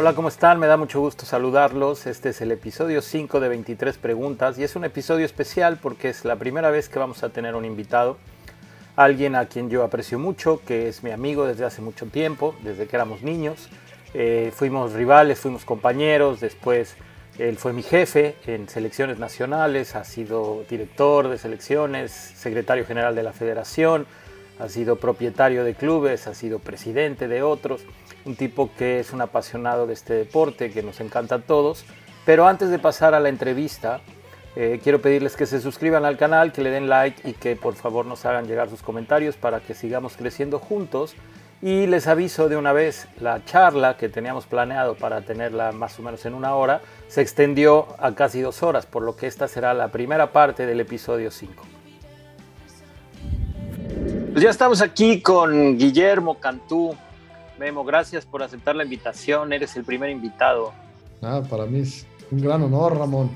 Hola, ¿cómo están? Me da mucho gusto saludarlos. Este es el episodio 5 de 23 preguntas y es un episodio especial porque es la primera vez que vamos a tener un invitado, alguien a quien yo aprecio mucho, que es mi amigo desde hace mucho tiempo, desde que éramos niños. Eh, fuimos rivales, fuimos compañeros, después él fue mi jefe en selecciones nacionales, ha sido director de selecciones, secretario general de la federación, ha sido propietario de clubes, ha sido presidente de otros un tipo que es un apasionado de este deporte, que nos encanta a todos. Pero antes de pasar a la entrevista, eh, quiero pedirles que se suscriban al canal, que le den like y que por favor nos hagan llegar sus comentarios para que sigamos creciendo juntos. Y les aviso de una vez, la charla que teníamos planeado para tenerla más o menos en una hora se extendió a casi dos horas, por lo que esta será la primera parte del episodio 5. Pues ya estamos aquí con Guillermo Cantú, Memo, gracias por aceptar la invitación. Eres el primer invitado. Nada, para mí es un gran honor, Ramón.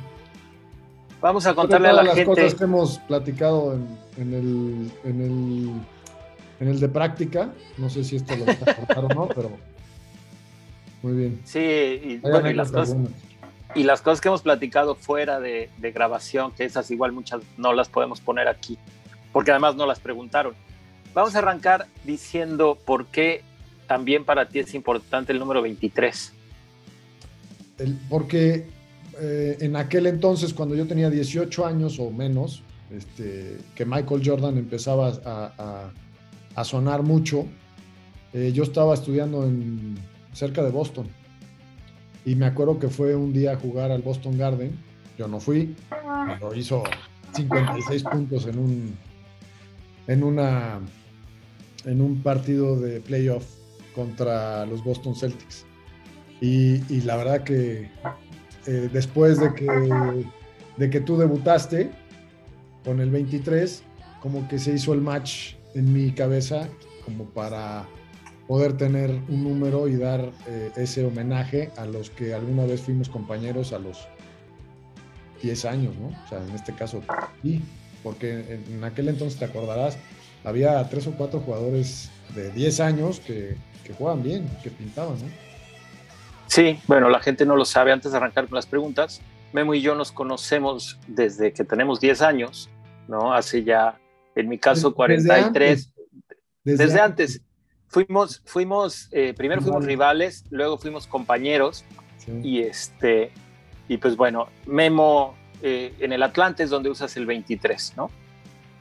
Vamos a contarle a la las gente. cosas que hemos platicado en, el, en, el, de práctica. No sé si esto lo contar o no, pero muy bien. Sí, y, bueno, y, las cosas, y, las cosas, que hemos platicado fuera de, de grabación, que esas igual muchas no las podemos poner aquí, porque además no las preguntaron. Vamos a arrancar diciendo por qué también para ti es importante el número 23? porque eh, en aquel entonces, cuando yo tenía 18 años o menos, este, que Michael Jordan empezaba a, sonar mucho, eh, yo estaba estudiando en, cerca de Boston. Y me acuerdo que fue un día a jugar al Boston Garden. Yo no fui, pero hizo 56 puntos en un, en una, en un partido de playoff contra los Boston Celtics. Y, la verdad que eh, después de que, de que tú debutaste con el 23, como que se hizo el match en mi cabeza como para poder tener un número y dar eh, ese homenaje a los que alguna vez fuimos compañeros a los 10 años, ¿no? O sea, en este caso, sí, porque en aquel entonces te acordarás, había tres o cuatro jugadores de 10 años que, que juegan bien, que pintaban, ¿no? Sí, bueno, la gente no lo sabe. Antes de arrancar con las preguntas, Memo y yo nos conocemos desde que tenemos 10 años, ¿no? Hace ya, en mi caso, 43. Desde, antes. Fuimos, fuimos eh, primero fuimos rivales, luego fuimos compañeros. Y este, y pues bueno, Memo eh, en el Atlante es donde usas el 23, ¿no?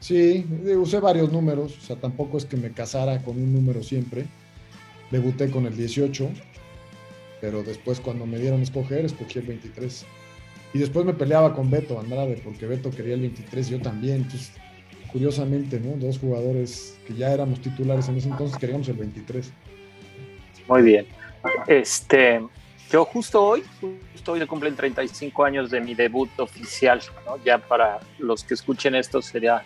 Sí, usé varios números, o sea, tampoco es que me casara con un número siempre debuté con el 18, pero después cuando me dieron a escoger, escogí el 23. Y después me peleaba con Beto Andrade, porque Beto quería el 23, yo también. Entonces, curiosamente, ¿no? Dos jugadores que ya éramos titulares en ese entonces queríamos el 23. Muy bien. Este, yo justo hoy, justo hoy le cumplen 35 años de mi debut oficial, ¿no? Ya para los que escuchen esto sería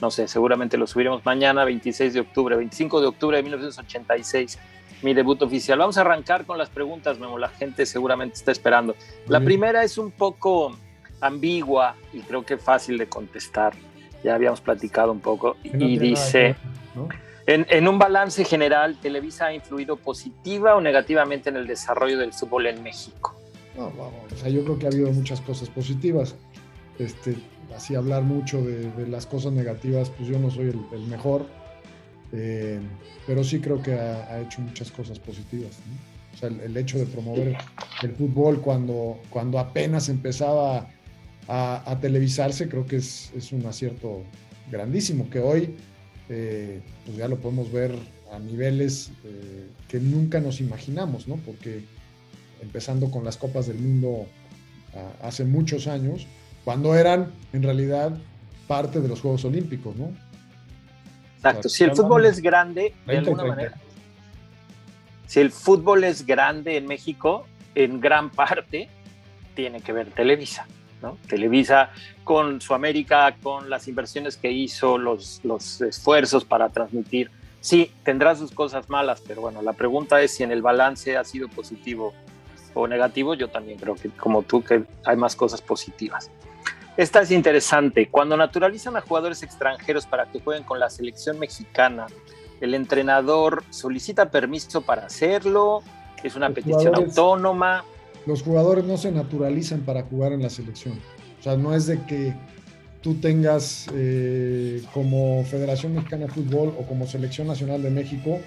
no sé, seguramente lo subiremos mañana, 26 de octubre, 25 de octubre de 1986, mi debut oficial. Vamos a arrancar con las preguntas, Memo, la gente seguramente está esperando. La primera es un poco ambigua y creo que fácil de contestar. Ya habíamos platicado un poco y dice, en, en, un balance general, ¿Televisa ha influido positiva o negativamente en el desarrollo del fútbol en México? No, vamos, o sea, yo creo que ha habido muchas cosas positivas. Este, así hablar mucho de, las cosas negativas, pues yo no soy el, mejor, eh, pero sí creo que ha, hecho muchas cosas positivas. O sea, el, hecho de promover el fútbol cuando, cuando apenas empezaba a, televisarse, creo que es, un acierto grandísimo, que hoy eh, pues ya lo podemos ver a niveles eh, que nunca nos imaginamos, ¿no? Porque empezando con las Copas del Mundo hace muchos años, cuando eran en realidad parte de los Juegos Olímpicos, ¿no? Exacto, si el fútbol es grande, de alguna manera, si el fútbol es grande en México, en gran parte tiene que ver Televisa, ¿no? Televisa con su América, con las inversiones que hizo, los, los esfuerzos para transmitir. Sí, tendrá sus cosas malas, pero bueno, la pregunta es si en el balance ha sido positivo o negativo. Yo también creo que, como tú, que hay más cosas positivas. Esta es interesante. Cuando naturalizan a jugadores extranjeros para que jueguen con la selección mexicana, ¿el entrenador solicita permiso para hacerlo es una petición autónoma. Los jugadores no se naturalizan para jugar en la selección. O sea, no es de que tú tengas eh, como Federación Mexicana de Fútbol o como Selección Nacional de México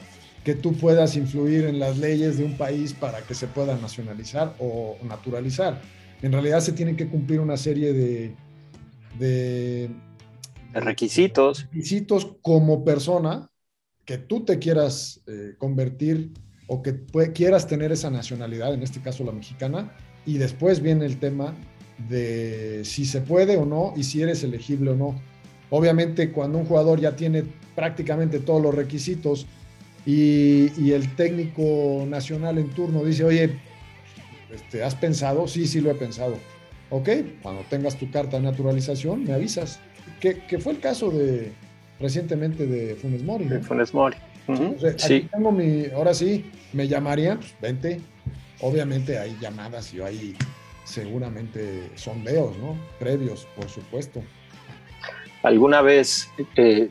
que tú puedas influir en las leyes de un país para que se pueda nacionalizar o naturalizar. En realidad se tienen que cumplir una serie de, de, requisitos. requisitos como persona que tú te quieras eh, convertir o que quieras tener esa nacionalidad, en este caso la mexicana, y después viene el tema de si se puede o no y si eres elegible o no. Obviamente cuando un jugador ya tiene prácticamente todos los requisitos y, el técnico nacional en turno dice, oye, este, ¿has pensado? Sí, sí lo he pensado. Ok, cuando tengas tu carta de naturalización, me avisas. Que, fue el caso de recientemente de Funes Mori. De Funes Mori. sí. tengo mi, ahora sí, me llamarían, pues vente. Obviamente hay llamadas y hay seguramente sondeos, ¿no? Previos, por supuesto. Alguna vez eh,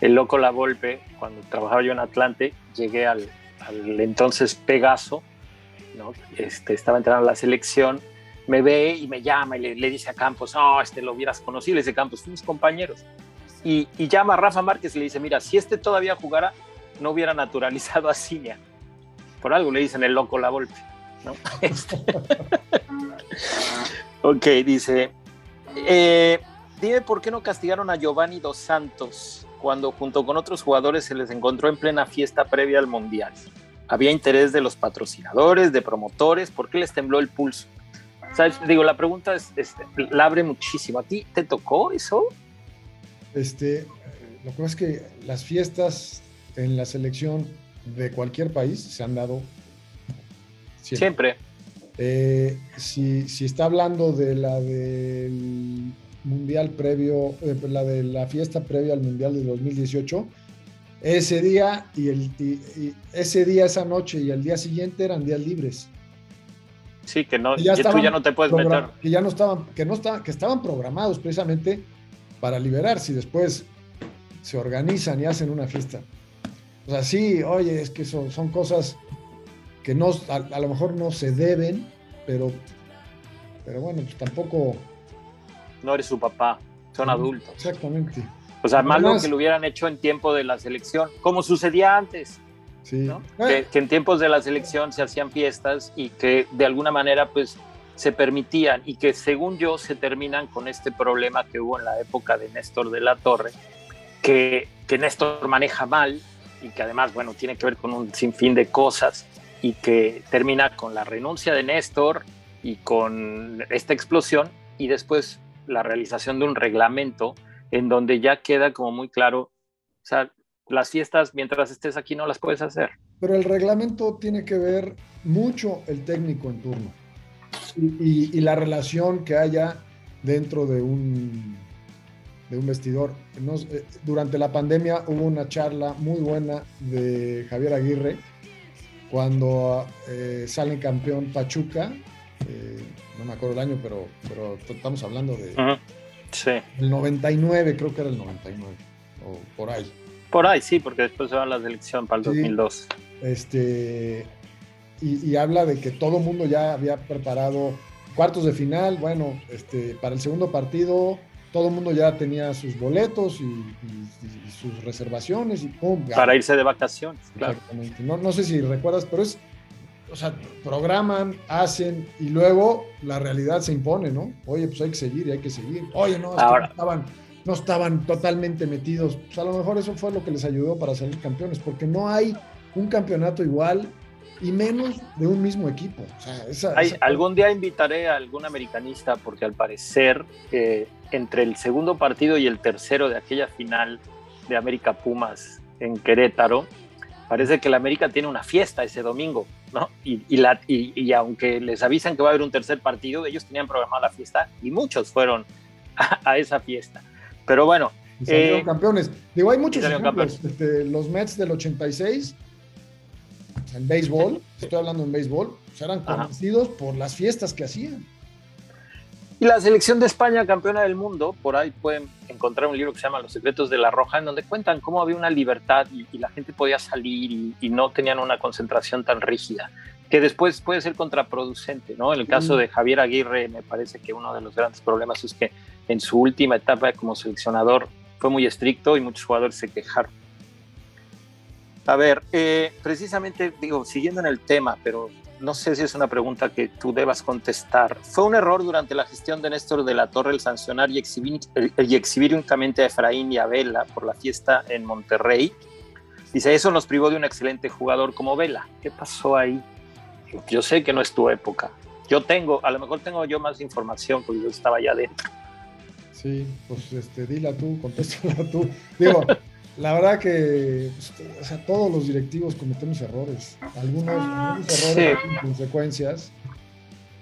el loco La Volpe, cuando trabajaba yo en Atlante, llegué al, entonces Pegaso, ¿no? este, estaba entrando a la selección, me ve y me llama y le, dice a Campos, no, este lo hubieras conocido, dice Campos, fuimos compañeros. Y, llama a Rafa Márquez y le dice, mira, si este todavía jugara, no hubiera naturalizado a Ciña. Por algo le dicen el loco La Volpe. ¿no? Este. ok, dice, eh, dime por qué no castigaron a Giovanni Dos Santos cuando junto con otros jugadores se les encontró en plena fiesta previa al Mundial. Había interés de los patrocinadores, de promotores, ¿por qué les tembló el pulso? Digo, la pregunta es, la abre muchísimo. ¿A ti te tocó eso? Este, lo que pasa es que las fiestas en la selección de cualquier país se han dado siempre. Eh, si, si, está hablando de la del mundial previo, eh, la de la fiesta previa al mundial de 2018, ese día y, el, ese día, esa noche y el día siguiente eran días libres. Sí, que no, ya, tú ya no te puedes meter. Que ya no estaban, que no estaban, que estaban programados precisamente para liberarse y después se organizan y hacen una fiesta. O sea, sí, oye, es que son, son cosas que no, a, lo mejor no se deben, pero, pero bueno, pues tampoco no eres su papá, son adultos. Exactamente. O sea, malo que lo hubieran hecho en tiempo de la selección, como sucedía antes. Sí. Eh. Que, en tiempos de la selección se hacían fiestas y que de alguna manera pues se permitían y que según yo se terminan con este problema que hubo en la época de Néstor de la Torre, que, que Néstor maneja mal y que además, bueno, tiene que ver con un sinfín de cosas y que termina con la renuncia de Néstor y con esta explosión y después la realización de un reglamento en donde ya queda como muy claro, o sea, las fiestas mientras estés aquí no las puedes hacer. Pero el reglamento tiene que ver mucho el técnico en turno y, la relación que haya dentro de un, de un vestidor. Eh, durante la pandemia hubo una charla muy buena de Javier Aguirre cuando eh, sale campeón Pachuca. Eh, no me acuerdo el año, pero, pero estamos hablando de sí. el 99, creo que era el 99, o por ahí. Por ahí, sí, porque después se va la selección para el 2002. Este, y, habla de que todo el mundo ya había preparado cuartos de final, bueno, este, para el segundo partido todo el mundo ya tenía sus boletos y, sus reservaciones y pum. Para irse de vacaciones, Exactamente. No, no sé si recuerdas, pero es o sea, programan, hacen y luego la realidad se impone, ¿no? Oye, pues hay que seguir y hay que seguir. Oye, no, no, estaban, no estaban totalmente metidos. Pues a lo mejor eso fue lo que les ayudó para salir campeones, porque no hay un campeonato igual y menos de un mismo equipo. O sea, Algún día invitaré a algún americanista, porque al parecer eh, entre el segundo partido y el tercero de aquella final de América Pumas en Querétaro, parece que la América tiene una fiesta ese domingo, ¿no? Y, la, y, aunque les avisan que va a haber un tercer partido, ellos tenían programada la fiesta y muchos fueron a, esa fiesta. Pero bueno. salieron eh, campeones. Digo, hay muchos ejemplos. Este, los Mets del 86, en béisbol, estoy hablando en béisbol, pues eran conocidos por las fiestas que hacían. Y la selección de España, campeona del mundo, por ahí pueden encontrar un libro que se llama Los secretos de la Roja, en donde cuentan cómo había una libertad y, la gente podía salir y, no tenían una concentración tan rígida. que después puede ser contraproducente, ¿no? En el caso de Javier Aguirre, me parece que uno de los grandes problemas es que en su última etapa como seleccionador fue muy estricto y muchos jugadores se quejaron. A ver, eh, precisamente, digo, siguiendo en el tema, pero no sé si es una pregunta que tú debas contestar. ¿Fue un error durante la gestión de Néstor de la Torre el sancionar y exhibir, y exhibir únicamente a Efraín y a Vela por la fiesta en Monterrey? Dice, eso nos privó de un excelente jugador como Vela. ¿Qué pasó ahí? Yo sé que no es tu época. Yo tengo, a lo mejor tengo yo más información porque yo estaba allá adentro. Sí, pues este, dila tú, contéstala tú. Digo, la verdad que pues, o sea, todos los directivos cometemos errores. Algunos, errores tienen consecuencias,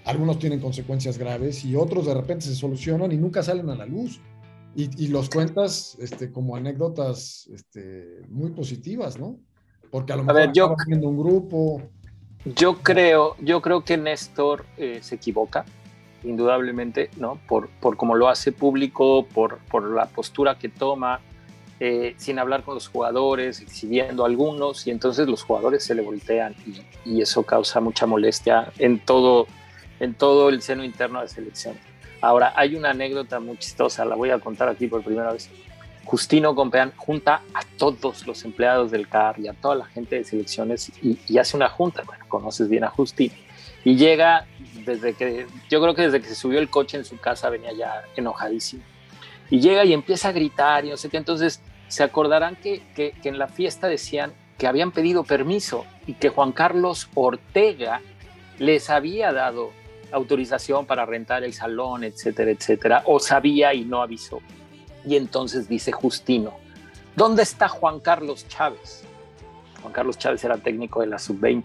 algunos tienen consecuencias graves y otros de repente se solucionan y nunca salen a la luz. Y, los cuentas este, como anécdotas este, muy positivas, ¿no? Porque a lo mejor yo, viendo un grupo. Yo creo, yo creo que Néstor eh, se equivoca, indudablemente, ¿no? Por, por cómo lo hace público, por, por la postura que toma, eh, sin hablar con los jugadores, exhibiendo algunos, y entonces los jugadores se le voltean y, y, eso causa mucha molestia en todo, en todo el seno interno de selección. Ahora, hay una anécdota muy chistosa, la voy a contar aquí por primera vez. Justino Compeán junta a todos los empleados del CAR y a toda la gente de selecciones y, hace una junta. Bueno, conoces bien a Justino. Y llega desde que, yo creo que desde que se subió el coche en su casa venía ya enojadísimo. Y llega y empieza a gritar y no sé qué. Entonces se acordarán que, que, en la fiesta decían que habían pedido permiso y que Juan Carlos Ortega les había dado autorización para rentar el salón, etcétera, etcétera, o sabía y no avisó. Y entonces dice Justino, ¿dónde está Juan Carlos Chávez? Juan Carlos Chávez era técnico de la sub-20.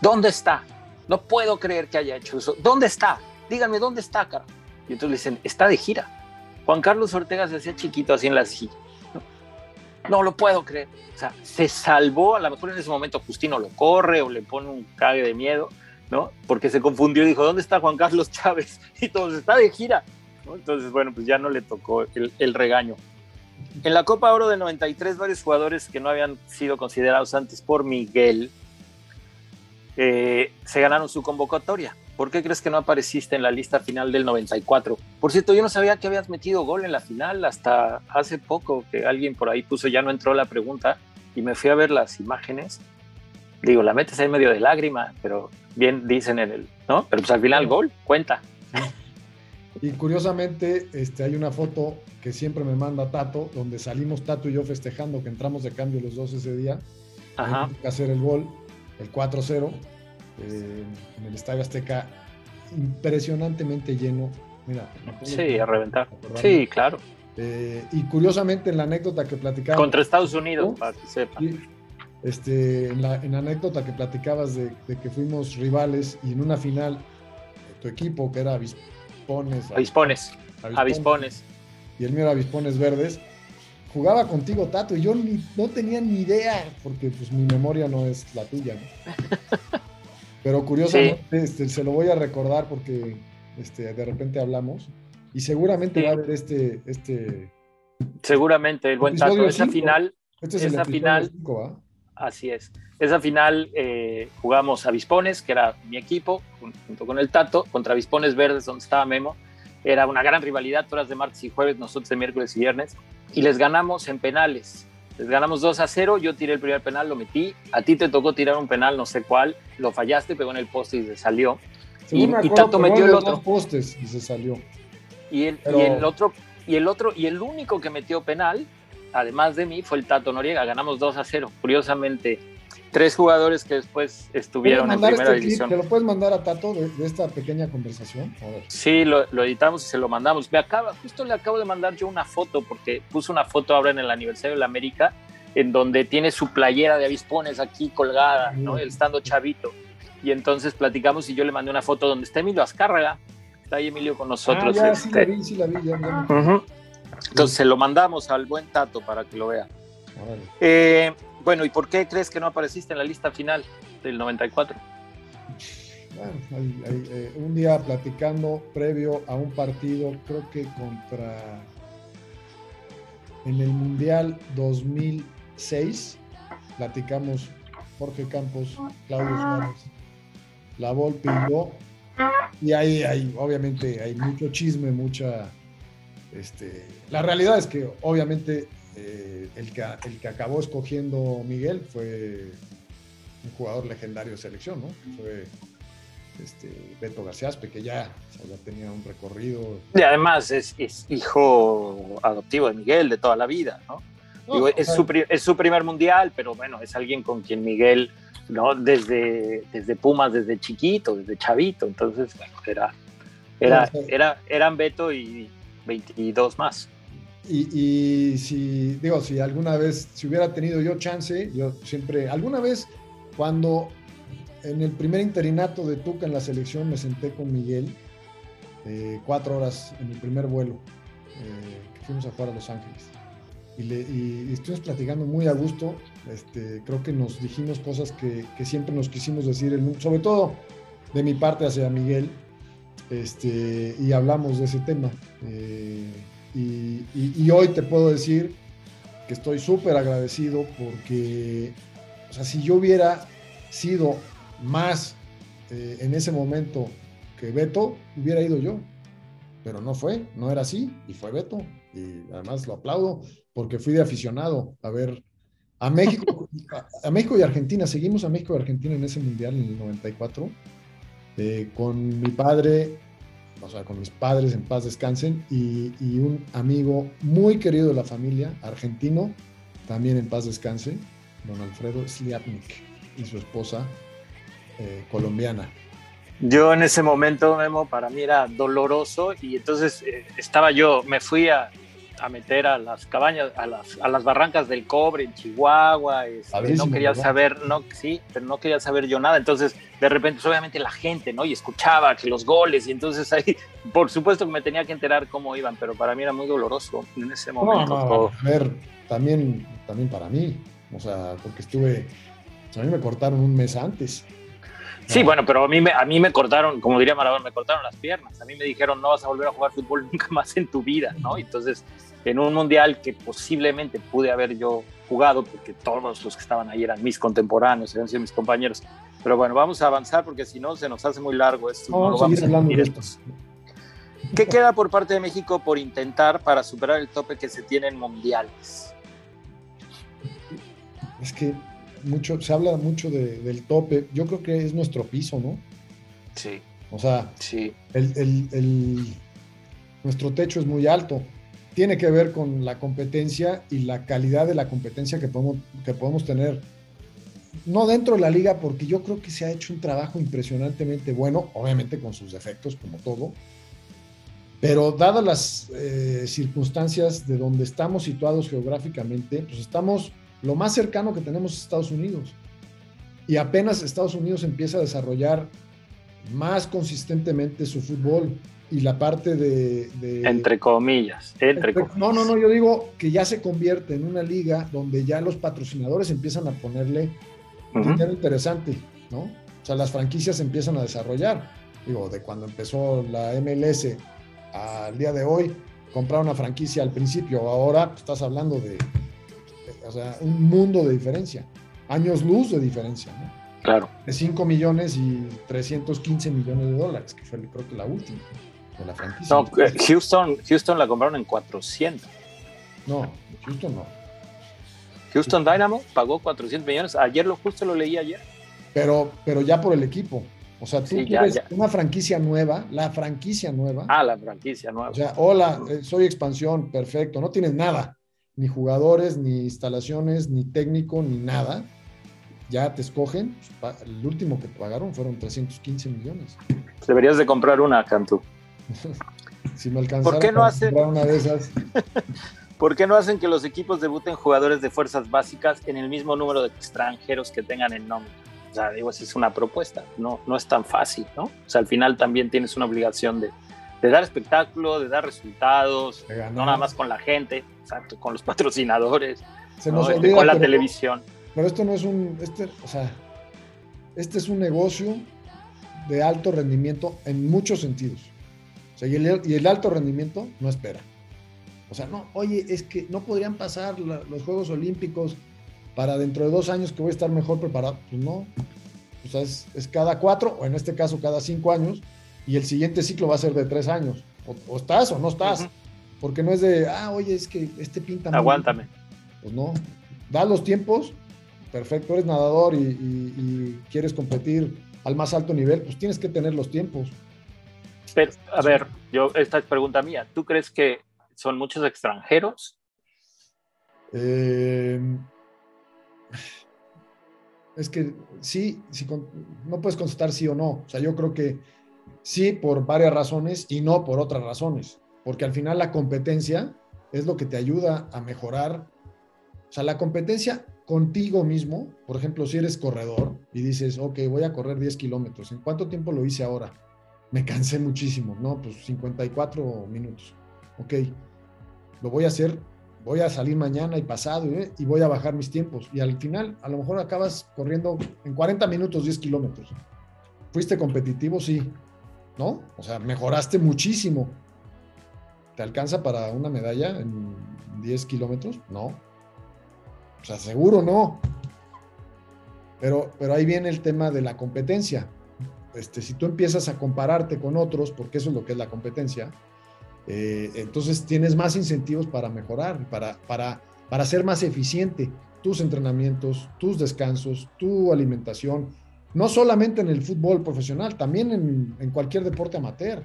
¿Dónde está? No puedo creer que haya hecho eso. ¿Dónde está? Díganme, ¿dónde está, cara? Y entonces le dicen, está de gira. Juan Carlos Ortega se hacía chiquito así en la silla. No, lo puedo creer. O sea, se salvó, a lo mejor en ese momento Justino lo corre o le pone un cague de miedo, ¿no? Porque se confundió y dijo, ¿dónde está Juan Carlos Chávez? Y todos, está de gira. Entonces, bueno, pues ya no le tocó el, regaño. En la Copa Oro del 93, varios jugadores que no habían sido considerados antes por Miguel eh, se ganaron su convocatoria. ¿Por qué crees que no apareciste en la lista final del 94? Por cierto, yo no sabía que habías metido gol en la final hasta hace poco, que alguien por ahí puso, ya no entró la pregunta, y me fui a ver las imágenes. Digo, la metes ahí medio de lágrima, pero bien dicen en el, ¿no? Pero pues al final gol, cuenta. Y curiosamente, este, hay una foto que siempre me manda Tato, donde salimos Tato y yo festejando que entramos de cambio los dos ese día. Ajá. Que hacer el gol, el 4-0, eh, en el Estadio Azteca, impresionantemente lleno. Mira, sí, a reventar. Sí, claro. Eh, y curiosamente, en la anécdota que platicaba. Contra Estados Unidos, para que sepan este, en, la, anécdota que platicabas de, que fuimos rivales y en una final tu equipo, que era Avispones. Avispones. Avispones. Y el mío era Avispones Verdes. Jugaba contigo, Tato, y yo no tenía ni idea, porque pues mi memoria no es la tuya, Pero curiosamente este, se lo voy a recordar porque este, de repente hablamos y seguramente va a haber este, este seguramente el buen Tato esa final este es esa final Así es. Esa final eh, jugamos a Vispones, que era mi equipo, junto con el Tato, contra Vispones Verdes, donde estaba Memo. Era una gran rivalidad, todas de martes y jueves, nosotros de miércoles y viernes. Y les ganamos en penales. Les ganamos 2 a 0, yo tiré el primer penal, lo metí. A ti te tocó tirar un penal, no sé cuál, lo fallaste, pegó en el poste y se salió. y, Tato metió el otro. postes y se salió. Y el, y el otro, y el otro, y el único que metió penal además de mí, fue el Tato Noriega. Ganamos 2 a 0. Curiosamente, tres jugadores que después estuvieron en primera este división. ¿Te lo puedes mandar a Tato de, esta pequeña conversación? Sí, lo, editamos y se lo mandamos. Me acaba, justo le acabo de mandar yo una foto, porque puso una foto ahora en el aniversario de la América, en donde tiene su playera de avispones aquí colgada, ¿no? El estando chavito. Y entonces platicamos y yo le mandé una foto donde está Emilio Azcárraga. Está ahí Emilio con nosotros. Ah, ya, sí la vi, sí la vi. Ya, entonces se lo mandamos al buen Tato para que lo vea. Eh, bueno, ¿y por qué crees que no apareciste en la lista final del 94? Bueno, eh, un día platicando previo a un partido, creo que contra en el Mundial 2006, platicamos Jorge Campos, Claudio Suárez, La Volpe y yo. Y ahí hay, obviamente, hay mucho chisme, mucha. Este, la realidad es que, obviamente, eh, el, que, el que acabó escogiendo Miguel fue un jugador legendario de selección, ¿no? Fue este, Beto Garciaspe, que ya, ya tenía un recorrido. Y además es, hijo adoptivo de Miguel de toda la vida, ¿no? es, su, es, su, primer mundial, pero bueno, es alguien con quien Miguel, ¿no? Desde, desde Pumas, desde chiquito, desde chavito, entonces, bueno, era, era, era, eran Beto y 22 más. Y, si, digo, si alguna vez, si hubiera tenido yo chance, yo siempre, alguna vez cuando en el primer interinato de Tuca en la selección me senté con Miguel, eh, cuatro horas en el primer vuelo, eh, que fuimos a jugar a Los Ángeles. Y, le, estuvimos platicando muy a gusto. Este, creo que nos dijimos cosas que, que siempre nos quisimos decir, sobre todo de mi parte hacia Miguel, este, y hablamos de ese tema. Eh, y, hoy te puedo decir que estoy súper agradecido porque, o sea, si yo hubiera sido más eh, en ese momento que Beto, hubiera ido yo. Pero no fue, no era así, y fue Beto. Y además lo aplaudo porque fui de aficionado a ver a México, a, México y Argentina. Seguimos a México y Argentina en ese mundial en el 94, eh, con mi padre, o sea, con mis padres en paz descansen, y, y, un amigo muy querido de la familia, argentino, también en paz descanse, don Alfredo Sliapnik y su esposa, eh, colombiana. Yo en ese momento, Memo, para mí era doloroso y entonces eh, estaba yo, me fui a, a, meter a las cabañas, a las, a las barrancas del cobre en Chihuahua, este, no quería saber, no, sí, pero no quería saber yo nada, entonces de repente, pues, obviamente la gente, ¿no? Y escuchaba que los goles y entonces ahí, por supuesto que me tenía que enterar cómo iban, pero para mí era muy doloroso en ese momento. A ver, también, también para mí, o sea, porque estuve, a mí me cortaron un mes antes. Sí, bueno, pero a mí, me, a mí me cortaron, como diría Maradona, me cortaron las piernas. A mí me dijeron, no vas a volver a jugar fútbol nunca más en tu vida, ¿no? Entonces, en un mundial que posiblemente pude haber yo jugado, porque todos los que estaban ahí eran mis contemporáneos, eran mis compañeros. Pero bueno, vamos a avanzar porque si no se nos hace muy largo esto. No, no vamos a hablando de ¿Qué queda por parte de México por intentar para superar el tope que se tiene en mundiales? Es que mucho, se habla mucho del tope. Yo creo que es nuestro piso, ¿no? Sí. O sea, sí. El, nuestro techo es muy alto. Tiene que ver con la competencia y la calidad de la competencia que podemos, que podemos tener. No dentro de la liga, porque yo creo que se ha hecho un trabajo impresionantemente bueno, obviamente con sus defectos, como todo. Pero dadas las eh, circunstancias de donde estamos situados geográficamente, pues estamos lo más cercano que tenemos es Estados Unidos. Y apenas Estados Unidos empieza a desarrollar más consistentemente su fútbol y la parte de... entre comillas. Entre, no, no, no, yo digo que ya se convierte en una liga donde ya los patrocinadores empiezan a ponerle dinero interesante, ¿no? O sea, las franquicias empiezan a desarrollar. Digo, de cuando empezó la MLS al día de hoy, comprar una franquicia al principio, ahora pues, estás hablando de o sea, un mundo de diferencia, años luz de diferencia, ¿no? Claro. De 5 millones y 315 millones de dólares, que fue creo que la última de la franquicia. No, eh, Houston, Houston la compraron en 400. No, Houston no. Houston Dynamo pagó 400 millones. Ayer lo justo lo leí ayer. Pero, pero ya por el equipo. O sea, tú tienes una franquicia nueva, la franquicia nueva. Ah, la franquicia nueva. O sea, hola, eh, soy expansión, perfecto. No tienes nada ni jugadores, ni instalaciones, ni técnico, ni nada. Ya te escogen. Pues, el último que pagaron fueron 315 millones. Deberías de comprar una, Cantú. si me alcanzara ¿Por qué no hacen... una de esas. ¿Por qué no hacen que los equipos debuten jugadores de fuerzas básicas en el mismo número de extranjeros que tengan el nombre? O sea, digo, esa es una propuesta, no, no es tan fácil, ¿no? O sea, al final también tienes una obligación de, de dar espectáculo, de dar resultados, no nada más con la gente, exacto, con los patrocinadores, Se nos este, con la televisión. Pero esto no es un, este, o sea, este es un negocio de alto rendimiento en muchos sentidos. O sea, y, el, alto rendimiento no espera. O sea, no, oye, es que no podrían pasar los Juegos Olímpicos. para dentro de dos años que voy a estar mejor preparado. Pues no. O sea, es, cada cuatro, o en este caso cada cinco años, y el siguiente ciclo va a ser de tres años. O, estás o no estás. Porque no es de, ah, oye, es que este pinta. Aguántame. Pues no. Da los tiempos, perfecto, eres nadador y, quieres competir al más alto nivel, pues tienes que tener los tiempos. Pero, a ver, yo, esta es pregunta mía. ¿Tú crees que son muchos extranjeros? Eh, es que sí, no puedes contestar sí o no. O sea, yo creo que sí por varias razones y no por otras razones. Porque al final la competencia es lo que te ayuda a mejorar. O sea, la competencia contigo mismo, por ejemplo, si eres corredor y dices, ok, voy a correr 10 kilómetros, ¿en cuánto tiempo lo hice ahora? Me cansé muchísimo, ¿no? Pues 54 minutos. Ok, lo voy a hacer voy a salir mañana y pasado ¿eh? y voy a bajar mis tiempos. Y al final, a lo mejor acabas corriendo en 40 minutos 10 kilómetros. ¿Fuiste competitivo? Sí. ¿No? O sea, mejoraste muchísimo. ¿Te alcanza para una medalla en 10 kilómetros? No. O sea, seguro no. Pero, pero ahí viene el tema de la competencia. Este, si tú empiezas a compararte con otros, porque eso es lo que es la competencia, eh, entonces tienes más incentivos para mejorar, para, para, para ser más eficiente tus entrenamientos, tus descansos, tu alimentación, no solamente en el fútbol profesional, también en, cualquier deporte amateur.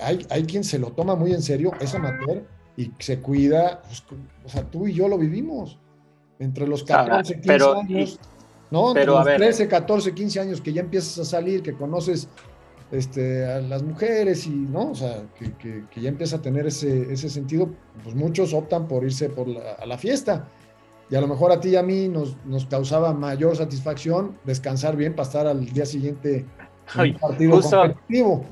Hay, hay, quien se lo toma muy en serio, es amateur, y se cuida, pues, o sea, tú y yo lo vivimos, entre los 14, 15 años, ¿no? Entre los 13, 14, 15 años que ya empiezas a salir, que conoces este, a las mujeres y, ¿no? O sea, que, ya empieza a tener ese, ese, sentido, pues muchos optan por irse por a la fiesta. Y a lo mejor a ti y a mí nos, nos causaba mayor satisfacción descansar bien para estar al día siguiente en un partido justo, competitivo.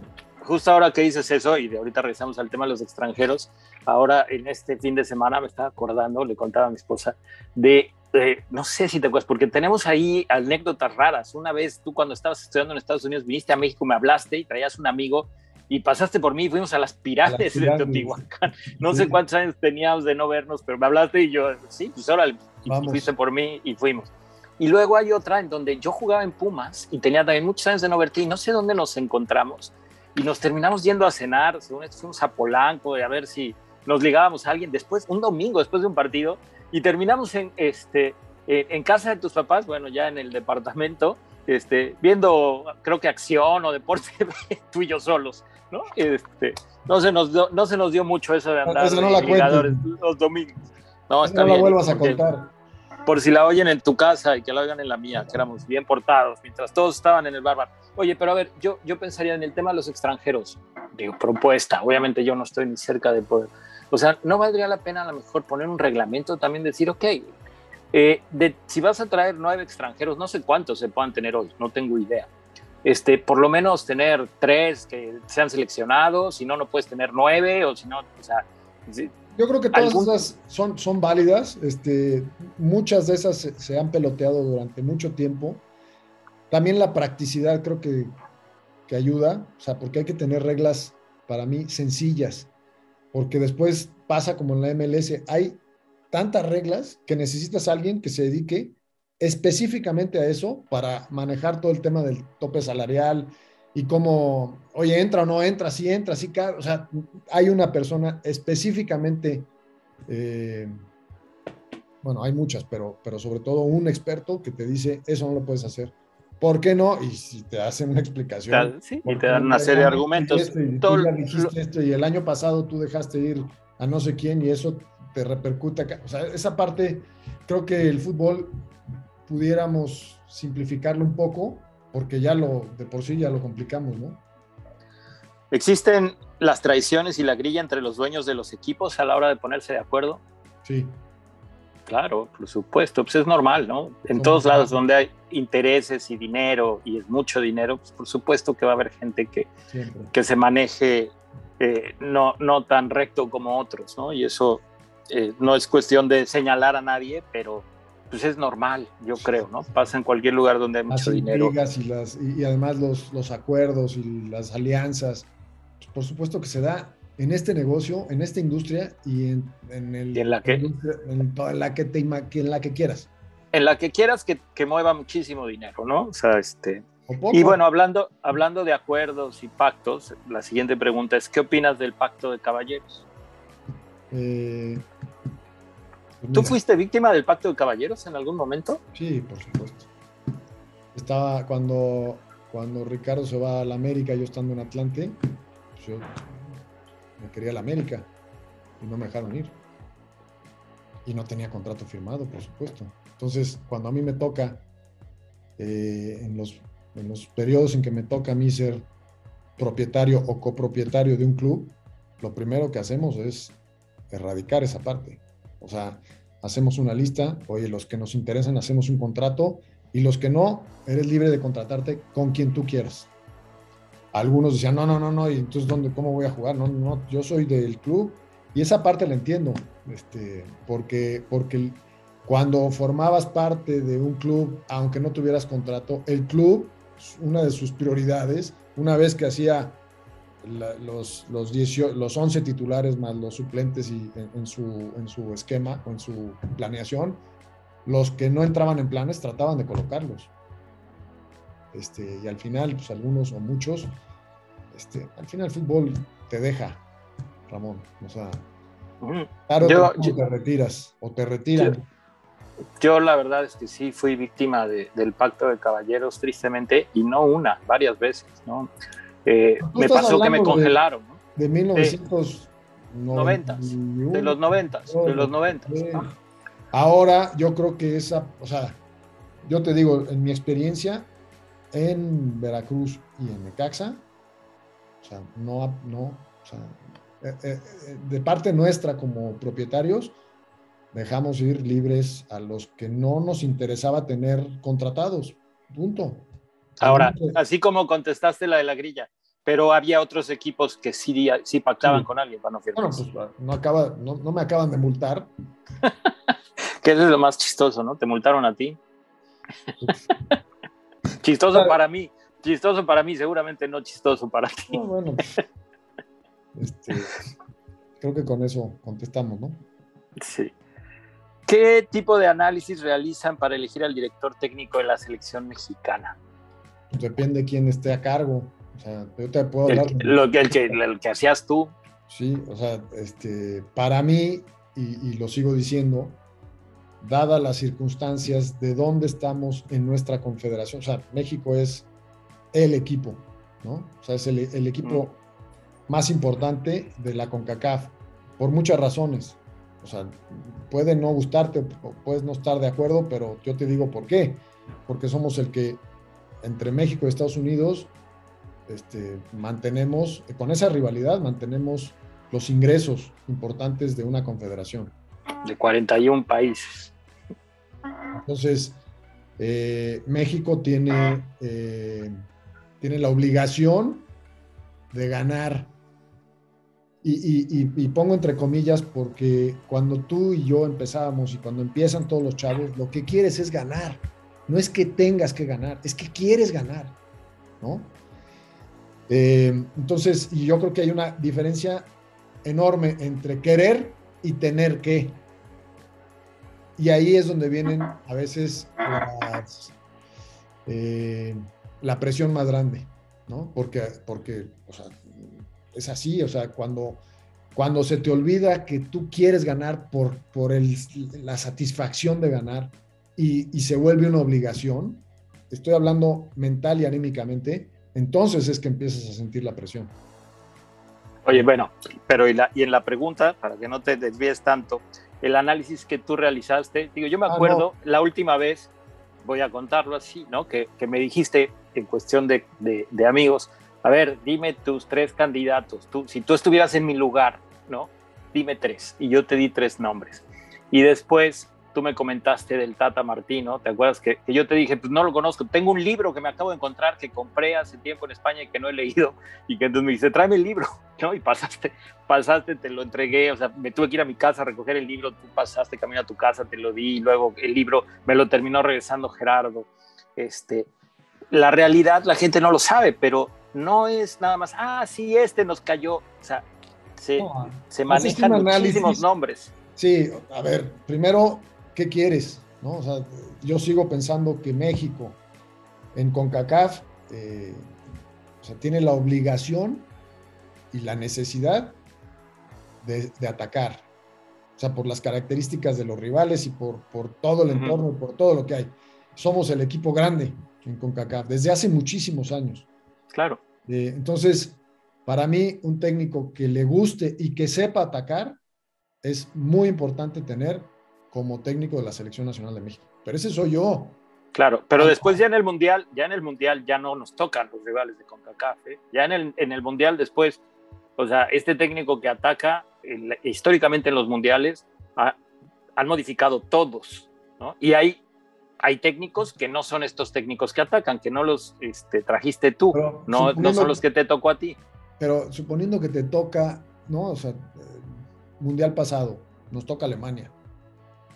Justo ahora que dices eso, y de ahorita regresamos al tema de los extranjeros, ahora en este fin de semana me estaba acordando, le contaba a mi esposa, de eh, no sé si te acuerdas, porque tenemos ahí anécdotas raras. Una vez tú cuando estabas estudiando en Estados Unidos viniste a México, me hablaste y traías un amigo y pasaste por mí y fuimos a las pirámides de Teotihuacán. No sé cuántos años teníamos de no vernos, pero me hablaste y yo, sí, pues ahora fuiste por mí y fuimos. Y luego hay otra en donde yo jugaba en Pumas y tenía también muchos años de no verte y no sé dónde nos encontramos y nos terminamos yendo a cenar, según esto fuimos a Polanco, a ver si nos ligábamos a alguien después, un domingo después de un partido y terminamos en, este, en casa de tus papás, bueno, ya en el departamento, este, viendo, creo que acción o deporte, tú y yo solos, ¿no? Este, no, se nos dio, no se nos dio mucho eso de andar no la los domingos. No, está no la vuelvas a contar. Por si la oyen en tu casa y que la oigan en la mía, que éramos bien portados, mientras todos estaban en el bárbaro. Oye, pero a ver, yo, yo pensaría en el tema de los extranjeros. Digo, propuesta. Obviamente yo no estoy ni cerca de poder o sea, ¿no valdría la pena a lo mejor poner un reglamento también, decir, ok, eh, de, si vas a traer nueve extranjeros, no sé cuántos se puedan tener hoy, no tengo idea. Este, por lo menos tener tres que sean seleccionados, si no, no puedes tener nueve, o si no, o sea... Yo creo que todas esas son, son válidas, este, muchas de esas se, se han peloteado durante mucho tiempo. También la practicidad creo que, que ayuda, o sea, porque hay que tener reglas para mí sencillas porque después pasa como en la MLS, hay tantas reglas que necesitas a alguien que se dedique específicamente a eso para manejar todo el tema del tope salarial y cómo, oye, entra o no entra, si entra, si cae, o sea, hay una persona específicamente, eh, bueno, hay muchas, pero, pero sobre todo un experto que te dice, eso no lo puedes hacer. ¿Por qué no? Y si te hacen una explicación. Sí, y te dan una serie de argumentos. y, esto y el año pasado tú dejaste ir a no sé quién y eso te repercute acá. O sea, esa parte, creo que el fútbol pudiéramos simplificarlo un poco, porque ya lo, de por sí ya lo complicamos, ¿no? ¿Existen las traiciones y la grilla entre los dueños de los equipos a la hora de ponerse de acuerdo? Sí. Claro, por supuesto, pues es normal, ¿no? En todos lados donde hay intereses y dinero y es mucho dinero, pues por supuesto que va a haber gente que, que se maneje eh, no, no tan recto como otros, ¿no? Y eso eh, no es cuestión de señalar a nadie, pero pues es normal, yo creo, ¿no? Pasa en cualquier lugar donde hay mucho dinero. Y, las, y, además los, los acuerdos y las alianzas, pues por supuesto que se da en este negocio, en esta industria y en, el, en la que, en la que, te, en la que quieras. En la que quieras que, que mueva muchísimo dinero, ¿no? O sea, este... Y bueno, hablando, hablando de acuerdos y pactos, la siguiente pregunta es, ¿qué opinas del pacto de caballeros? Eh, ¿Tú fuiste víctima del pacto de caballeros en algún momento? Sí, por supuesto. Estaba cuando, cuando Ricardo se va a la América, yo estando en Atlante, pues yo me quería la América y no me dejaron ir. Y no tenía contrato firmado, por supuesto. Entonces, cuando a mí me toca, eh, en, los, periodos en que me toca a mí ser propietario o copropietario de un club, lo primero que hacemos es erradicar esa parte. O sea, hacemos una lista, oye, los que nos interesan hacemos un contrato y los que no, eres libre de contratarte con quien tú quieras. Algunos decían, no, no, no, no, y entonces ¿dónde, ¿cómo voy a jugar? No, no, yo soy del club y esa parte la entiendo, este, porque, porque cuando formabas parte de un club, aunque no tuvieras contrato, el club, una de sus prioridades, una vez que hacía los, los, los 11 titulares más los suplentes y en, su, en su esquema o en su planeación, los que no entraban en planes trataban de colocarlos. Este, y al final, pues algunos o muchos, este, al final el fútbol te deja, Ramón. O sea, claro, te retiras o te retiran. Yo, la verdad es que sí fui víctima del pacto de caballeros, tristemente, y no una, varias veces, ¿no? Eh, me pasó que me congelaron. De, 1990. De los 90, de los 90. Ahora yo creo que esa, o sea, yo te digo, en mi experiencia en Veracruz y en Necaxa, o sea, no, no, o sea, eh, eh, de parte nuestra como propietarios, dejamos ir libres a los que no nos interesaba tener contratados. Punto. Ahora, así como contestaste la de la grilla, pero había otros equipos que sí, sí pactaban con alguien para no firmar. Bueno, pues no, acaba, no, me acaban de multar. que eso es lo más chistoso, ¿no? Te multaron a ti. chistoso para mí, chistoso para mí, seguramente no chistoso para ti. bueno, pues, este, creo que con eso contestamos, ¿no? Sí. ¿Qué tipo de análisis realizan para elegir al director técnico de la selección mexicana? Pues depende quién esté a cargo. O sea, yo te puedo hablar. lo que, el, que, el que hacías tú. Sí, o sea, este, para mí, y, lo sigo diciendo, dadas las circunstancias de dónde estamos en nuestra confederación, o sea, México es el equipo, ¿no? O sea, es el, el equipo más importante de la CONCACAF, por muchas razones. O sea, puede no gustarte, puedes no estar de acuerdo, pero yo te digo por qué. Porque somos el que entre México y Estados Unidos este, mantenemos, con esa rivalidad, mantenemos los ingresos importantes de una confederación. De 41 países. Entonces, eh, México tiene, eh, tiene la obligación de ganar. Y, pongo entre comillas porque cuando tú y yo empezábamos y cuando empiezan todos los chavos, lo que quieres es ganar. No es que tengas que ganar, es que quieres ganar, ¿no? Eh, entonces, y yo creo que hay una diferencia enorme entre querer y tener que. Y ahí es donde vienen a veces eh, la presión más grande, ¿no? Porque, porque o sea, es así, o sea, cuando, cuando se te olvida que tú quieres ganar por, por el, la satisfacción de ganar y, y se vuelve una obligación, estoy hablando mental y anímicamente, entonces es que empiezas a sentir la presión. Oye, bueno, pero y, la, y en la pregunta, para que no te desvíes tanto, el análisis que tú realizaste, digo, yo me ah, acuerdo la última vez, voy a contarlo así, ¿no? Que, que me dijiste en cuestión de, de, de, amigos, a ver, dime tus tres candidatos, tú, si tú estuvieras en mi lugar, ¿no? Dime tres, y yo te di tres nombres. Y después tú me comentaste del Tata Martino, ¿te acuerdas que, yo te dije, pues no lo conozco, tengo un libro que me acabo de encontrar que compré hace tiempo en España y que no he leído, y que entonces me dice, tráeme el libro, ¿no? Y pasaste, pasaste, te lo entregué, o sea, me tuve que ir a mi casa a recoger el libro, tú pasaste camino a tu casa, te lo di, y luego el libro me lo terminó regresando Gerardo. Este, la realidad la gente no lo sabe, pero no es nada más, ah, sí, este nos cayó, o sea, se, se manejan muchísimos nombres. Sí, a ver, primero ¿qué quieres? ¿no? O sea, yo sigo pensando que México en CONCACAF eh, o sea, tiene la obligación y la necesidad de, atacar. O sea, por las características de los rivales y por, por todo el entorno y por todo lo que hay. Somos el equipo grande en CONCACAF desde hace muchísimos años. Claro. Eh, entonces, para mí, un técnico que le guste y que sepa atacar es muy importante tener como técnico de la Selección Nacional de México. Pero ese soy yo. Claro, pero después ya en el Mundial, ya en el Mundial ya no nos tocan los rivales de CONCACAF. ¿eh? Ya en el, en el Mundial después, o sea, este técnico que ataca, históricamente en los Mundiales, han modificado todos, ¿no? Y hay, hay técnicos que no son estos técnicos que atacan, que no los este, trajiste tú, no, no son los que te tocó a ti. Pero suponiendo que te toca, ¿no? O sea, Mundial pasado, nos toca Alemania.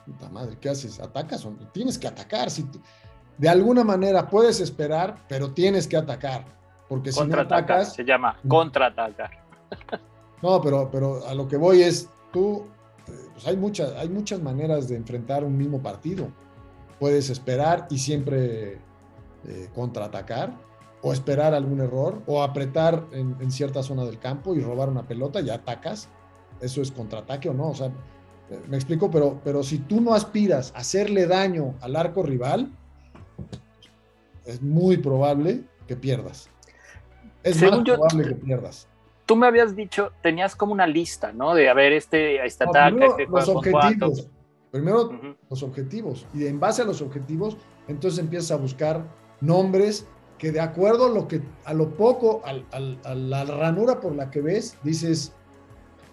Puta madre, ¿qué haces? ¿Atacas Tienes que atacar. Si de alguna manera puedes esperar, pero tienes que atacar. Porque si no atacas. Se llama contraatacar. No, pero, pero a lo que voy es, tú, eh, pues hay muchas, hay muchas maneras de enfrentar un mismo partido. Puedes esperar y siempre eh, contraatacar, o esperar algún error, o apretar en, en, cierta zona del campo y robar una pelota y atacas. Eso es contraataque o no. O sea, me explico, pero, pero si tú no aspiras a hacerle daño al arco rival, es muy probable que pierdas. Es muy probable que pierdas. Tú me habías dicho, tenías como una lista, ¿no? De a ver, este, este ataque, este los objetivos. Primero los objetivos. Y en base a los objetivos, entonces empiezas a buscar nombres que de acuerdo a lo que, a lo poco, a la ranura por la que ves, dices,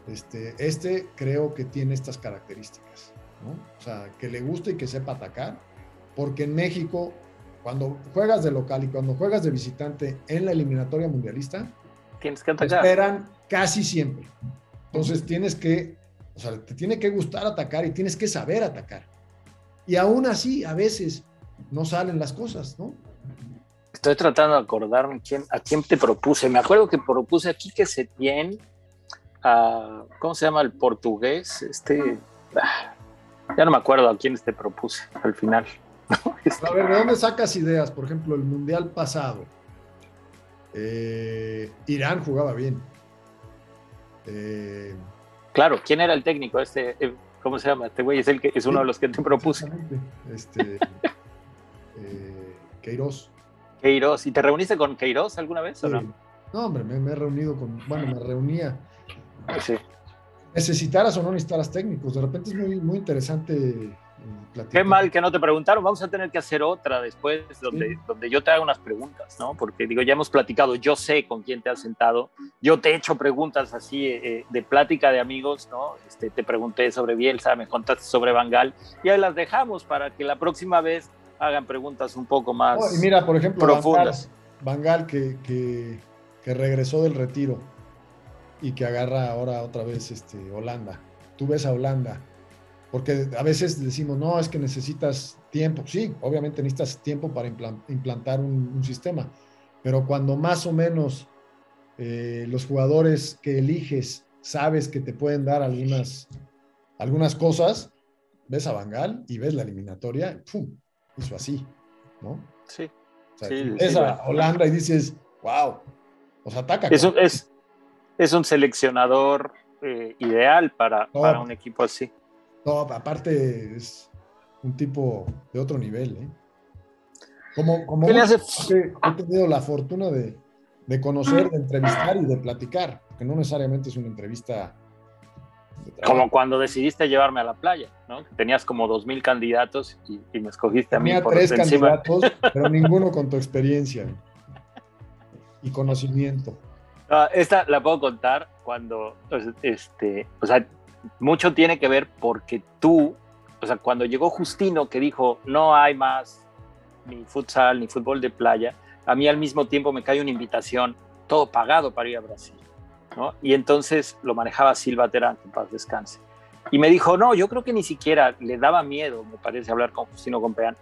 este, este creo que tiene estas características, ¿no? O sea, que le guste y que sepa atacar, porque en México, cuando juegas de local y cuando juegas de visitante en la eliminatoria mundialista, tienes que atacar. Esperan casi siempre. Entonces tienes que, o sea, te tiene que gustar atacar y tienes que saber atacar. Y aún así, a veces no salen las cosas, ¿no? Estoy tratando de acordarme quién, a quién te propuse. Me acuerdo que propuse aquí que se tiene ¿cómo se llama el portugués? Este, ah, ya no me acuerdo a quién te propuse al final. A ver, ¿de dónde sacas ideas? Por ejemplo, el Mundial pasado. Eh, Irán jugaba bien. Eh, claro, ¿quién era el técnico? Este, eh, ¿Cómo se llama? Este güey es, el que, es uno de los que te propuse. Este, Queiroz. Queiroz. ¿Y te reuniste con Queiroz alguna vez o no? No, hombre, me, he reunido con, bueno, me reunía Sí. Necesitaras o no necesitaras técnicos, de repente es muy, muy interesante. Qué mal que no te preguntaron. Vamos a tener que hacer otra después donde, donde yo te haga unas preguntas, ¿no? Porque digo, ya hemos platicado, yo sé con quién te has sentado, yo te he hecho preguntas así eh, eh, de plática de amigos, ¿no? Este, te pregunté sobre Bielsa, me contaste sobre Bangal y ahí las dejamos para que la próxima vez hagan preguntas un poco más y mira, por ejemplo, profundas. Bangal, que, que, que regresó del retiro y que agarra ahora otra vez este, Holanda. Tú ves a Holanda, porque a veces decimos, no, es que necesitas tiempo. Sí, obviamente necesitas tiempo para implantar un, sistema, pero cuando más o menos eh, los jugadores que eliges sabes que te pueden dar algunas, algunas cosas, ves a Bangal y ves la eliminatoria, ¡pum! Hizo así, ¿no? Sí. ves a Holanda y dices, wow, os ataca. Eso es, es un seleccionador eh, ideal para, para, un equipo así. No, aparte es un tipo de otro nivel. ¿eh? Como, como ¿Qué le hace? he tenido la fortuna de, de, conocer, de entrevistar y de platicar, que no necesariamente es una entrevista. Como cuando decidiste llevarme a la playa, ¿no? Tenías como dos mil candidatos y, me escogiste a mí. Tenía tres candidatos, pero ninguno con tu experiencia y conocimiento. Ah, esta la puedo contar cuando, pues, este, o sea, mucho tiene que ver porque tú, o sea, cuando llegó Justino que dijo, no hay más ni futsal ni fútbol de playa, a mí al mismo tiempo me cae una invitación, todo pagado para ir a Brasil, ¿no? Y entonces lo manejaba Silva Terán, que paz descanse. Y me dijo, no, yo creo que ni siquiera le daba miedo, me parece, hablar con Justino Compeán.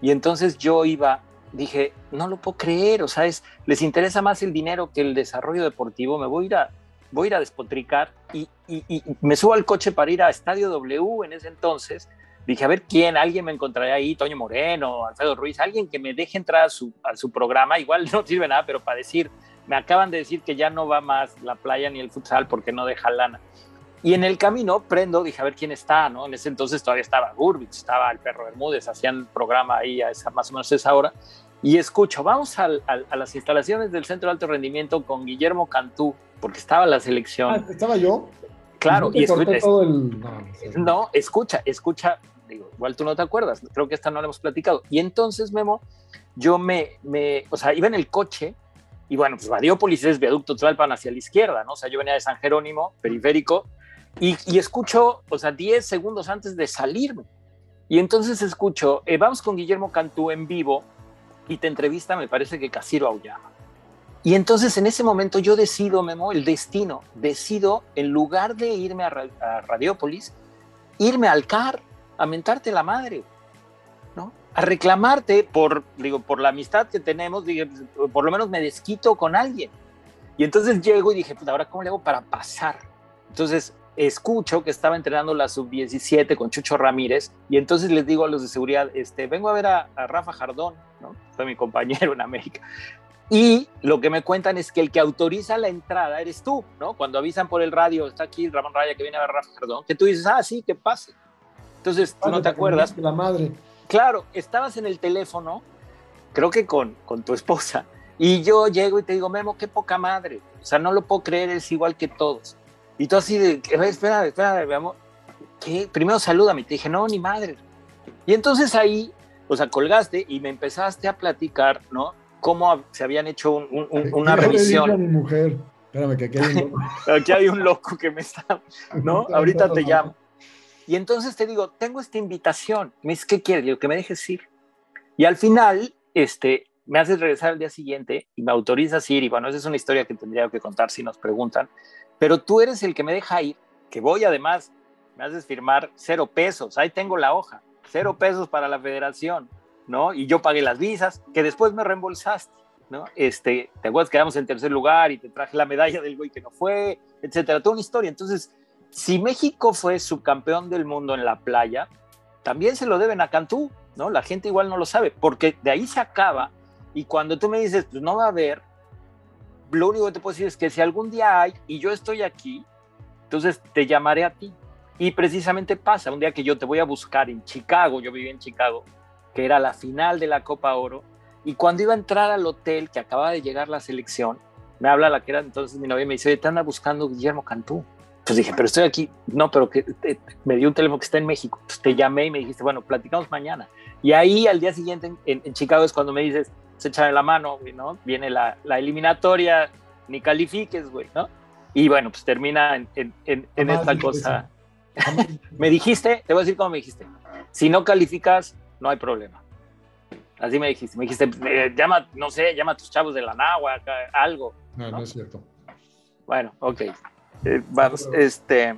Y entonces yo iba dije, no lo puedo creer, o sea, les interesa más el dinero que el desarrollo deportivo, me voy a ir a, voy a, ir a despotricar y, me subo al coche para ir a Estadio W en ese entonces dije, a ver quién, alguien me encontraría ahí, Toño Moreno, Alfredo Ruiz, alguien que me deje entrar a su, a programa, igual no sirve nada, pero para decir, me acaban de decir que ya no va más la playa ni el futsal porque no deja lana. Y en el camino prendo, dije, a ver quién está, ¿no? En ese entonces todavía estaba Gurbitz, estaba el perro Bermúdez, hacían programa ahí a esa, más o menos esa hora. Y escucho, vamos a las instalaciones del Centro de Alto Rendimiento con Guillermo Cantú, porque estaba la selección. Ah, ¿Estaba yo? Claro, y escucha, no, escucha, escucha, digo, igual tú no te acuerdas, creo que esta no la hemos platicado. Y entonces, Memo, yo me, me o sea, iba en el coche y bueno, pues Radiópolis es viaducto Tlalpan hacia la izquierda, ¿no? O sea, yo venía de San Jerónimo, periférico, y, y escucho, o sea, 10 segundos antes de salirme. Y entonces escucho, eh, vamos con Guillermo Cantú en vivo y te entrevista, me parece que Casiro Auyama. Y entonces en ese momento yo decido, Memo, el destino, decido, en lugar de irme a, Radiópolis, irme al CAR, a mentarte la madre, ¿no? A reclamarte por, digo, por la amistad que tenemos, digo, por lo menos me desquito con alguien. Y entonces llego y dije, pues ahora, ¿cómo le hago para pasar? Entonces escucho que estaba entrenando la sub-17 con Chucho Ramírez y entonces les digo a los de seguridad, este, vengo a ver a, a Rafa Jardón, ¿no? Fue mi compañero en América. Y lo que me cuentan es que el que autoriza la entrada eres tú, ¿no? Cuando avisan por el radio, está aquí Ramón Raya que viene a ver a Rafa Jardón, que tú dices, ah, sí, que pase. Entonces, tú no te acuerdas. La madre. Claro, estabas en el teléfono, creo que con, con tu esposa, y yo llego y te digo, Memo, qué poca madre. O sea, no lo puedo creer, es igual que todos. Y tú así de, espera, espera, veamos. ¿Qué? Primero salúdame. Te dije, no, ni madre. Y entonces ahí, o sea, colgaste y me empezaste a platicar, ¿no? Cómo se habían hecho una revisión. A mi mujer? Espérame, que aquí hay un loco. aquí hay un loco que me está, ¿no? Ahorita te llamo. Y entonces te digo, tengo esta invitación. Me dice, ¿qué quieres? Digo, que me dejes ir. Y al final, este, me haces regresar al día siguiente y me autorizas ir. Y bueno, esa es una historia que tendría que contar si nos preguntan. Pero tú eres el que me deja ir, que voy además, me haces firmar cero pesos. Ahí tengo la hoja. Cero pesos para la federación. ¿No? Y yo pagué las visas, que después me reembolsaste, ¿no? Este, te acuerdas que quedamos en tercer lugar y te traje la medalla del güey que no fue, etcétera, toda una historia. Entonces, si México fue subcampeón del mundo en la playa, también se lo deben a Cantú, ¿no? La gente igual no lo sabe, porque de ahí se acaba y cuando tú me dices, pues no va a haber, lo único que te puedo decir es que si algún día hay y yo estoy aquí, entonces te llamaré a ti. Y precisamente pasa, un día que yo te voy a buscar en Chicago, yo viví en Chicago, que era la final de la Copa Oro, y cuando iba a entrar al hotel, que acababa de llegar la selección, me habla la que era entonces mi novia y me dice, oye, te anda buscando Guillermo Cantú. Entonces dije, pero estoy aquí. No, pero que me dio un teléfono que está en México. Entonces te llamé y me dijiste, bueno, platicamos mañana. Y ahí al día siguiente en, Chicago es cuando me dices, se echa la mano, ¿no? Viene la, la eliminatoria, ni califiques, güey, ¿no? Y bueno, pues termina en, en, en esta cosa. me dijiste, te voy a decir cómo me dijiste. Si no calificas, no hay problema. Así me dijiste, me dijiste, eh, llama, no sé, llama a tus chavos de la Nahua, algo. No, no, es cierto. Bueno, ok. Eh, vamos, este,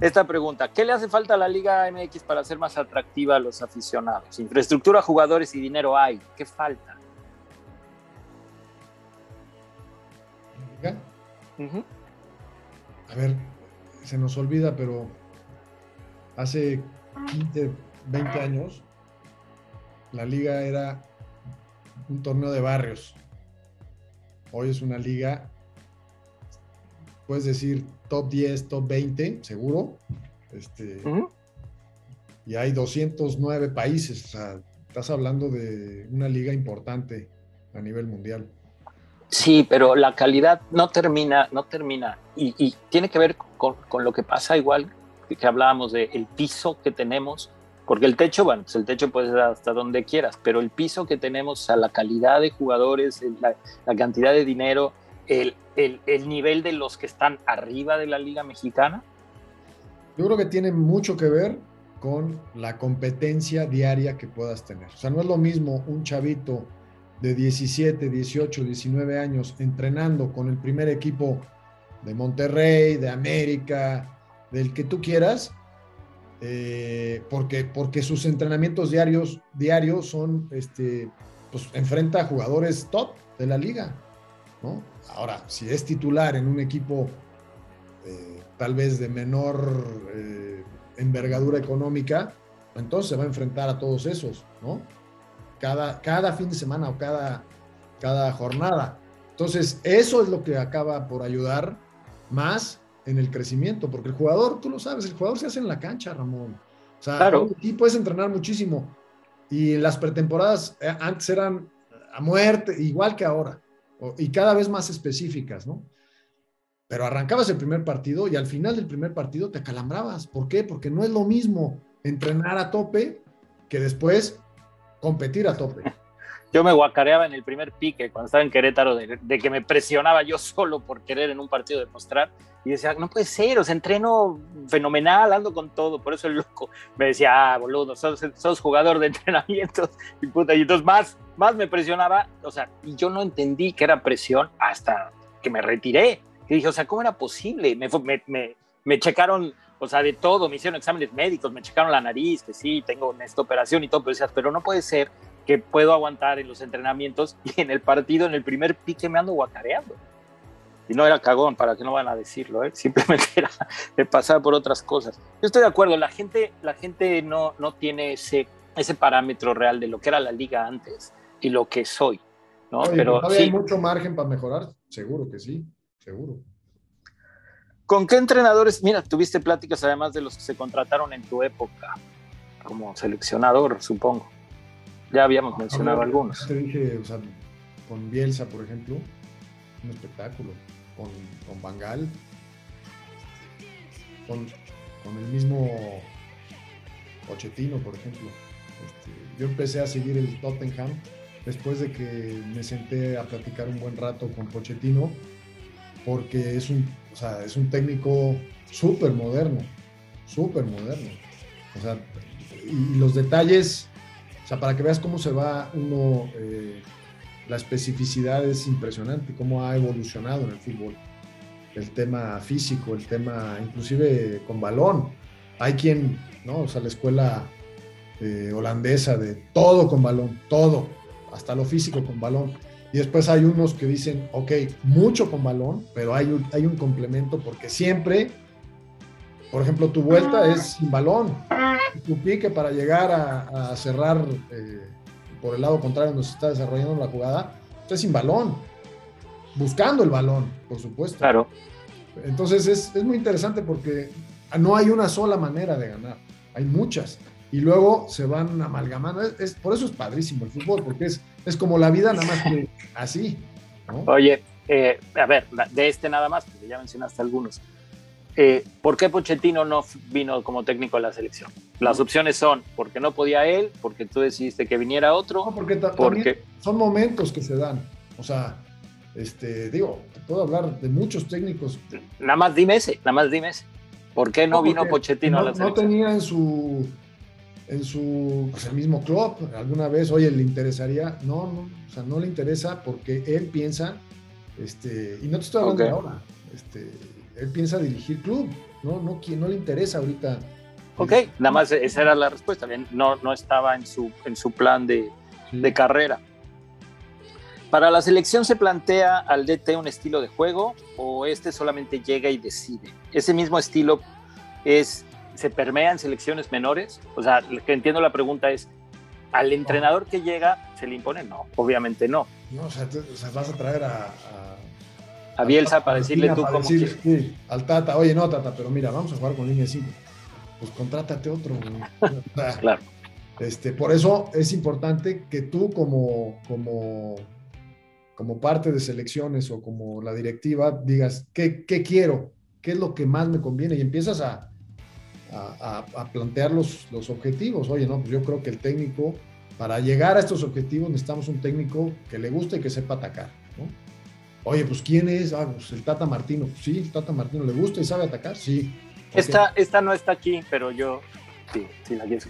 esta pregunta, ¿qué le hace falta a la Liga MX para ser más atractiva a los aficionados? Infraestructura, jugadores y dinero hay. ¿Qué falta? A ver, se nos olvida, pero hace 15, 20 años la liga era un torneo de barrios. Hoy es una liga, puedes decir top 10, top 20, seguro. Este, Y hay 209 países. O sea, estás hablando de una liga importante a nivel mundial. Sí, pero la calidad no termina, no termina. Y, tiene que ver con, lo que pasa igual que, hablábamos del el piso que tenemos porque el techo, bueno, pues el techo puede ser hasta donde quieras, pero el piso que tenemos, a la calidad de jugadores, la, cantidad de dinero, el, el, el, nivel de los que están arriba de la Liga Mexicana. Yo creo que tiene mucho que ver con la competencia diaria que puedas tener. O sea, no es lo mismo un chavito de 17, 18, 19 años entrenando con el primer equipo de Monterrey, de América, del que tú quieras, eh, porque, porque sus entrenamientos diarios, diarios son, este, pues enfrenta a jugadores top de la liga, ¿no? Ahora, si es titular en un equipo eh, tal vez de menor eh, envergadura económica, entonces se va a enfrentar a todos esos, ¿no? Cada, cada fin de semana o cada, cada jornada. Entonces, eso es lo que acaba por ayudar más en el crecimiento, porque el jugador, tú lo sabes, el jugador se hace en la cancha, Ramón. O sea, Claro. y puedes entrenar muchísimo. Y las pretemporadas eh, antes eran a muerte, igual que ahora, o- y cada vez más específicas, ¿no? Pero arrancabas el primer partido y al final del primer partido te acalambrabas. ¿Por qué? Porque no es lo mismo entrenar a tope que después competir a tope. Yo me guacareaba en el primer pique cuando estaba en Querétaro de, de que me presionaba yo solo por querer en un partido demostrar. Y decía, no puede ser, o sea, entreno fenomenal, ando con todo, por eso el loco me decía, ah, boludo, sos, sos jugador de entrenamientos y puta, y entonces más, más me presionaba, o sea, y yo no entendí que era presión hasta que me retiré, y dije, o sea, ¿cómo era posible? Me, me, me, me checaron, o sea, de todo, me hicieron exámenes médicos, me checaron la nariz, que sí, tengo esta operación y todo, pero decías, pero no puede ser que puedo aguantar en los entrenamientos y en el partido, en el primer pique me ando guacareando. Y no era cagón, para que no van a decirlo, ¿eh? simplemente era de pasar por otras cosas. Yo estoy de acuerdo, la gente, la gente no, no tiene ese, ese parámetro real de lo que era la liga antes y lo que soy. ¿no? Oye, Pero sí, hay mucho margen para mejorar, seguro que sí, seguro. ¿con qué entrenadores? Mira, tuviste pláticas además de los que se contrataron en tu época como seleccionador, supongo. Ya habíamos mencionado algunos. Te dije, o sea, con Bielsa, por ejemplo, un espectáculo. Con, con Bangal, con, con el mismo Pochettino, por ejemplo. Este, yo empecé a seguir el Tottenham después de que me senté a platicar un buen rato con Pochettino, porque es un, o sea, es un técnico súper moderno, súper moderno. O sea, y, y los detalles, para que veas cómo se va uno, eh, la especificidad es impresionante, cómo ha evolucionado en el fútbol. El tema físico, el tema inclusive con balón. Hay quien, ¿no? O sea, la escuela eh, holandesa de todo con balón, todo, hasta lo físico con balón. Y después hay unos que dicen, ok, mucho con balón, pero hay un, hay un complemento porque siempre, por ejemplo, tu vuelta es sin balón. Tu pique para llegar a, a cerrar eh, por el lado contrario donde se está desarrollando la jugada, es sin balón, buscando el balón, por supuesto. Claro. Entonces es, es muy interesante porque no hay una sola manera de ganar, hay muchas. Y luego se van amalgamando. Es, es- por eso es padrísimo el fútbol, porque es, es como la vida, nada más que así. ¿no? Oye, eh, a ver, de este nada más, porque ya mencionaste algunos. Eh, ¿Por qué Pochettino no vino como técnico a la selección? Las opciones son porque no podía él, porque tú decidiste que viniera otro, No, porque porque son momentos que se dan. O sea, este, digo, te puedo hablar de muchos técnicos. nada más dime ese, nada más dime ese. ¿Por qué no, No, vino Pochettino a no, la no selección? tenía en su en su pues, el mismo club alguna vez, oye, le interesaría, no, no, o sea, no le interesa porque él piensa, este, y no te estoy hablando de ahora, este, él piensa dirigir club, no, no, le interesa ahorita. Ok, nada más esa era la respuesta. bien, No, no estaba en su, en su plan de, Sí. de carrera. ¿Para la selección se plantea al DT un estilo de juego o este solamente llega y decide? ¿Ese mismo estilo es, se permea en selecciones menores? O sea, lo que entiendo la pregunta es, ¿al entrenador que llega se le impone? No, obviamente no. No, o sea, te- o sea, vas a traer a, a- A Bielsa para decirle tú para cómo decir, sí, al Tata, oye, no, Tata, pero mira, vamos a jugar con línea 5. Pues contrátate otro. sea, Claro. Este, por eso es importante que tú como, como, como parte de selecciones o como la directiva digas, ¿qué, qué quiero? ¿Qué es lo que más me conviene? Y empiezas a, a, a- a plantear los, los objetivos. Oye, no, pues yo creo que el técnico, para llegar a estos objetivos necesitamos un técnico que le guste y que sepa atacar. ¿no? Oye, pues ¿quién es? Ah, pues el Tata Martino. Sí, el Tata Martino le gusta y sabe atacar. Sí. Esta, esta no está aquí, pero yo sí, sí la quiero.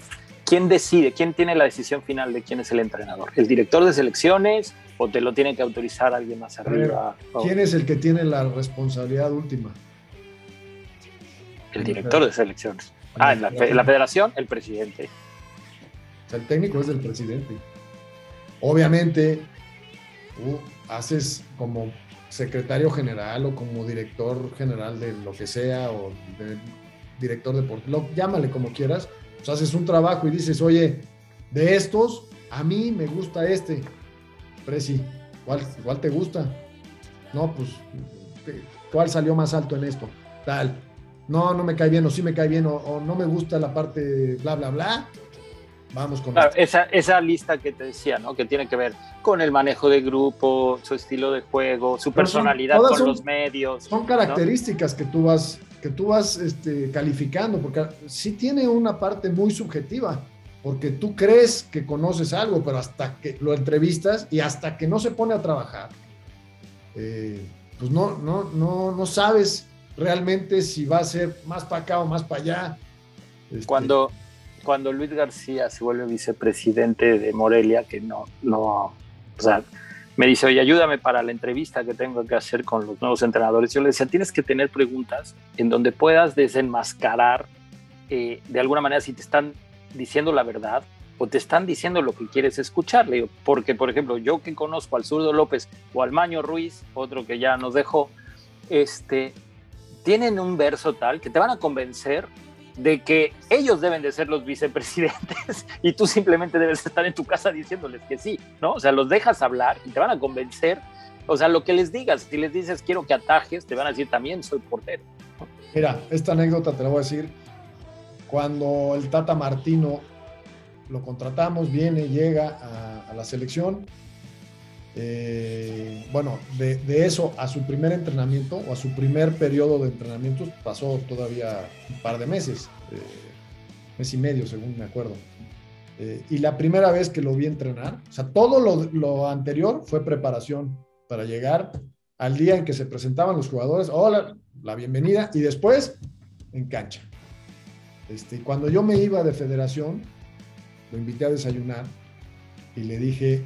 ¿Quién decide? ¿Quién tiene la decisión final de quién es el entrenador? ¿El director de selecciones o te lo tiene que autorizar alguien más arriba? O ¿Quién es el que tiene la responsabilidad última? el director de selecciones. Ah, en la, fe- en la federación, el presidente. O sea, el técnico es del presidente. Obviamente, tú haces como secretario general o como director general de lo que sea o de director deportivo, llámale como quieras, pues haces un trabajo y dices, oye, de estos, a mí me gusta este. Preci, ¿cuál, ¿cuál te gusta? No, pues, ¿cuál salió más alto en esto? Tal. No, no me cae bien, o sí me cae bien, o, no me gusta la parte bla, bla, bla. Vamos con claro, esa, esa lista que te decía, ¿no? Que tiene que ver con el manejo de grupo, su estilo de juego, su personalidad con los medios. Son características que tú vas, que tú vas este, calificando, porque sí tiene una parte muy subjetiva, porque tú crees que conoces algo, pero hasta que lo entrevistas y hasta que no se pone a trabajar, eh, pues no, no, no, no sabes realmente si va a ser más para acá o más para allá. Este, cuando, cuando Luis García se vuelve vicepresidente de Morelia, que no, no, o sea, me dice, oye, ayúdame para la entrevista que tengo que hacer con los nuevos entrenadores. Yo le decía, tienes que tener preguntas en donde puedas desenmascarar eh, de alguna manera si te están diciendo la verdad o te están diciendo lo que quieres escuchar. Le digo, porque, por ejemplo, yo que conozco al zurdo López o al Maño Ruiz, otro que ya nos dejó, este, tienen un verso tal que te van a convencer de que ellos deben de ser los vicepresidentes y tú simplemente debes estar en tu casa diciéndoles que sí, ¿no? O sea, los dejas hablar y te van a convencer, o sea, lo que les digas, si les dices quiero que atajes, te van a decir también soy portero. Mira, esta anécdota te la voy a decir. Cuando el Tata Martino lo contratamos, viene, llega a, a la selección, eh, bueno, de, eso a su primer entrenamiento o a su primer periodo de entrenamiento pasó todavía un par de meses, eh, mes y medio según me acuerdo. Eh, y la primera vez que lo vi entrenar, o sea, todo lo, anterior fue preparación para llegar al día en que se presentaban los jugadores, hola, la bienvenida, y después en cancha. Este, cuando yo me iba de federación, lo invité a desayunar y le dije,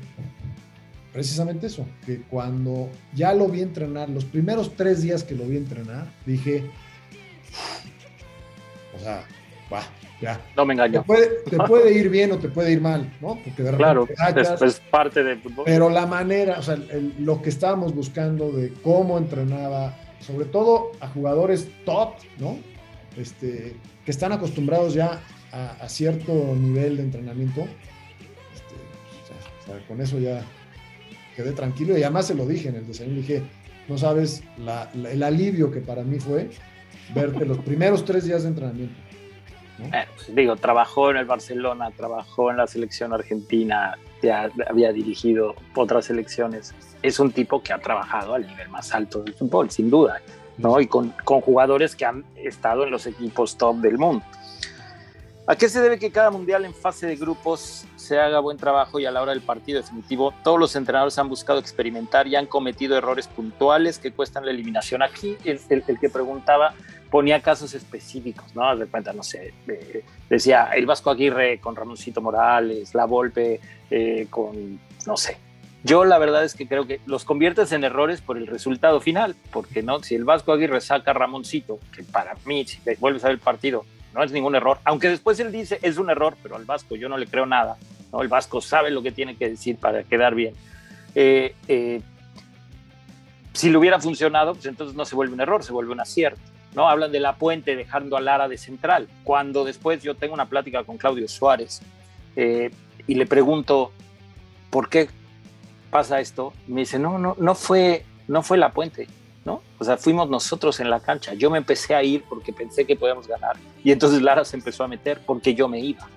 precisamente eso, que cuando ya lo vi entrenar, los primeros tres días que lo vi entrenar, dije, o sea, va, ya. No me engaño. Te puede, ir bien o te puede ir mal, ¿no? Porque de claro, es, parte del fútbol. Pero la manera, o sea, lo que estábamos buscando de cómo entrenaba, sobre todo a jugadores top, ¿no? Este, que están acostumbrados ya a, cierto nivel de entrenamiento. Este, o sea, con eso ya quedé tranquilo y además se lo dije en el desayuno, dije, no sabes el alivio que para mí fue verte los primeros tres días de entrenamiento. Eh, pues, digo, trabajó en el Barcelona, trabajó en la selección argentina, ya había dirigido otras selecciones. Es un tipo que ha trabajado al nivel más alto del fútbol, sin duda, ¿no? Y con, con jugadores que han estado en los equipos top del mundo. ¿A qué se debe que cada mundial en fase de grupos se haga buen trabajo y a la hora del partido definitivo todos los entrenadores han buscado experimentar y han cometido errores puntuales que cuestan la eliminación? Aquí el, que preguntaba ponía casos específicos, ¿no? De cuenta, no sé, decía el Vasco Aguirre con Ramoncito Morales, La Volpe eh, con, no sé. Yo la verdad es que creo que los conviertes en errores por el resultado final, porque no, si el Vasco Aguirre saca a Ramoncito, que para mí, si vuelves a ver el partido, no es ningún error, aunque después él dice es un error, pero al Vasco yo no le creo nada, ¿no? el Vasco sabe lo que tiene que decir para quedar bien. Eh, eh, si le hubiera funcionado, pues entonces no se vuelve un error, se vuelve un acierto. ¿no? Hablan de la puente dejando a Lara de central, cuando después yo tengo una plática con Claudio Suárez eh, y le pregunto, ¿por qué pasa esto? me dice, no, no, no fue, no fue la puente. O sea, fuimos nosotros en la cancha. Yo me empecé a ir porque pensé que podíamos ganar. Y entonces Lara se empezó a meter porque yo me iba.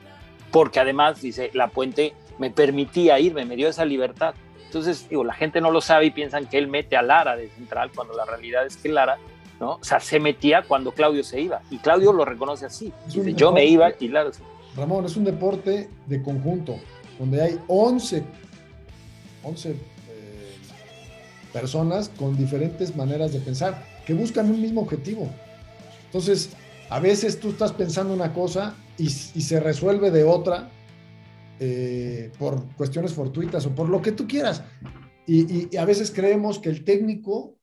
Porque además, dice, la puente me permitía irme, me dio esa libertad. Entonces, digo, la gente no lo sabe y piensan que él mete a Lara de central cuando la realidad es que Lara, ¿no? O sea, se metía cuando Claudio se iba. Y Claudio lo reconoce así. Dice, yo me iba y Lara se Ramón, es un deporte de conjunto, donde hay 11, 11 personas con diferentes maneras de pensar que buscan un mismo objetivo. Entonces, a veces tú estás pensando una cosa y, se resuelve de otra eh, por cuestiones fortuitas o por lo que tú quieras. Y, a veces creemos que el técnico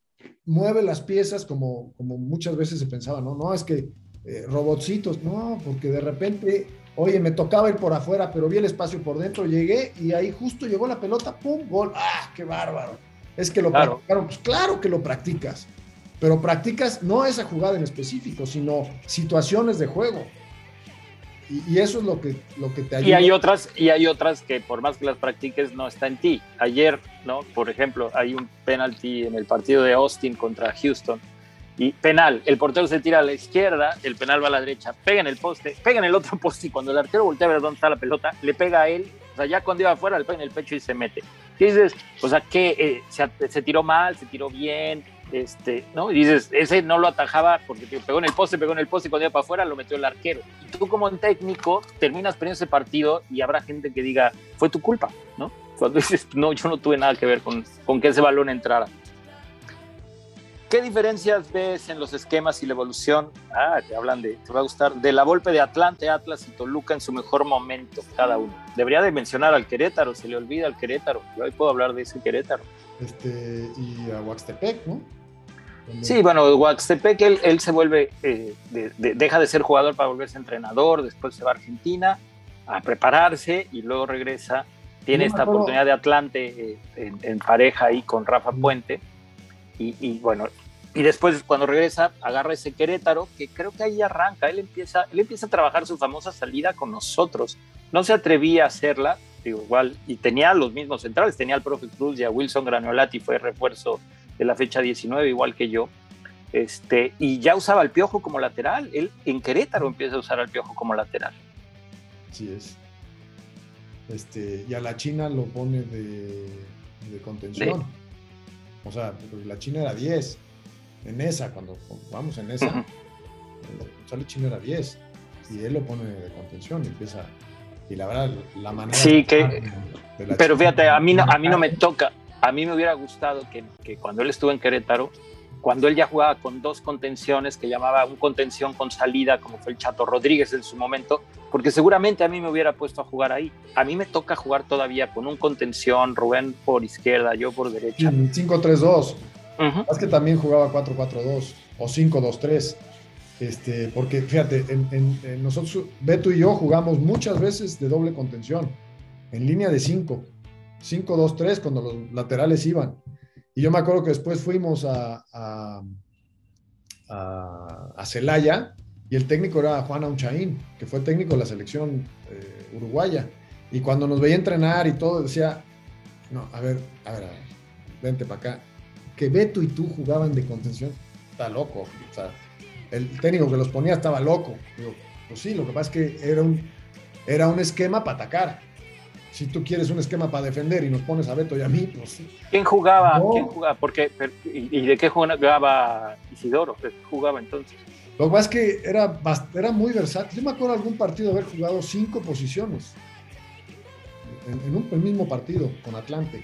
mueve las piezas como, como muchas veces se pensaba, ¿no? No, es que eh, robotcitos, no, porque de repente, oye, me tocaba ir por afuera, pero vi el espacio por dentro, llegué y ahí justo llegó la pelota, ¡pum! Gol, ¡ah, qué bárbaro! Es que lo claro. practicaron. Pues claro que lo practicas, pero practicas no esa jugada en específico, sino situaciones de juego. Y, eso es lo que, lo que te ayuda. Y hay, otras, y hay otras que por más que las practiques no está en ti. Ayer, ¿no? por ejemplo, hay un penalti en el partido de Austin contra Houston. Y penal, el portero se tira a la izquierda, el penal va a la derecha, pega en el poste, pega en el otro poste y cuando el arquero voltea a ver dónde está la pelota, le pega a él, o sea, ya cuando iba afuera le pega en el pecho y se mete. ¿Qué dices? O sea, que eh, se, tiró mal, se tiró bien, este, ¿no? Y dices, ese no lo atajaba porque pegó en el poste, pegó en el poste y cuando iba para afuera lo metió el arquero. Y tú como técnico terminas perdiendo ese partido y habrá gente que diga, fue tu culpa, ¿no? Cuando dices, no, yo no tuve nada que ver con, con que ese balón entrara. ¿Qué diferencias ves en los esquemas y la evolución? Ah, te hablan de, te va a gustar, de la golpe de Atlante, Atlas y Toluca en su mejor momento, cada uno. Debería de mencionar al Querétaro, se le olvida al Querétaro. Yo hoy puedo hablar de ese Querétaro. Este, y a Huaxtepec, ¿no? Sí, bueno, Huaxtepec, él, él se vuelve, eh, deja de ser jugador para volverse entrenador, después se va a Argentina a prepararse y luego regresa. Tiene esta oportunidad de Atlante eh, en, pareja ahí con Rafa Puente. Y, bueno, y después cuando regresa, agarra ese Querétaro, que creo que ahí arranca. Él empieza, él empieza a trabajar su famosa salida con nosotros. No se atrevía a hacerla, digo, igual, y tenía los mismos centrales, tenía al profe Cruz y a Wilson Granolati, fue refuerzo de la fecha 19, igual que yo. Este, y ya usaba el piojo como lateral. Él en Querétaro empieza a usar al piojo como lateral. Así es. Este, y a la China lo pone de, contención. O sea, la China era 10. En esa, cuando vamos en esa, uh China era 10. Y él lo pone de contención y empieza. Y la verdad, la manera. Sí, que. pero fíjate, a mí, no, a mí no me toca a mí me hubiera gustado que, cuando él estuvo en Querétaro, cuando él ya jugaba con dos contenciones, que llamaba un contención con salida, como fue el Chato Rodríguez en su momento, porque seguramente a mí me hubiera puesto a jugar ahí. A mí me toca jugar todavía con un contención, Rubén por izquierda, yo por derecha. 5-3-2. Es que también jugaba 4-4-2 o 5-2-3. Este, porque fíjate, en, nosotros, Beto y yo jugamos muchas veces de doble contención, en línea de 5 5-2-3 cuando los laterales iban. Y yo me acuerdo que después fuimos a, a, a, Celaya y el técnico era Juan Aunchaín, que fue técnico de la selección eh, uruguaya. Y cuando nos veía entrenar y todo, decía, no, a ver, a ver, a ver, vente para acá. Que Beto y tú jugaban de contención, está loco. O sea, el técnico que los ponía estaba loco. Digo, pues sí, lo que pasa es que era un, era un esquema para atacar si tú quieres un esquema para defender y nos pones a Beto y a mí, pues. ¿Quién jugaba? ¿Quién jugaba? Porque, y, de qué jugaba Isidoro? ¿Qué jugaba entonces? Lo que pasa es que era, era muy versátil. Yo me acuerdo de algún partido haber jugado cinco posiciones en, un mismo partido con Atlante.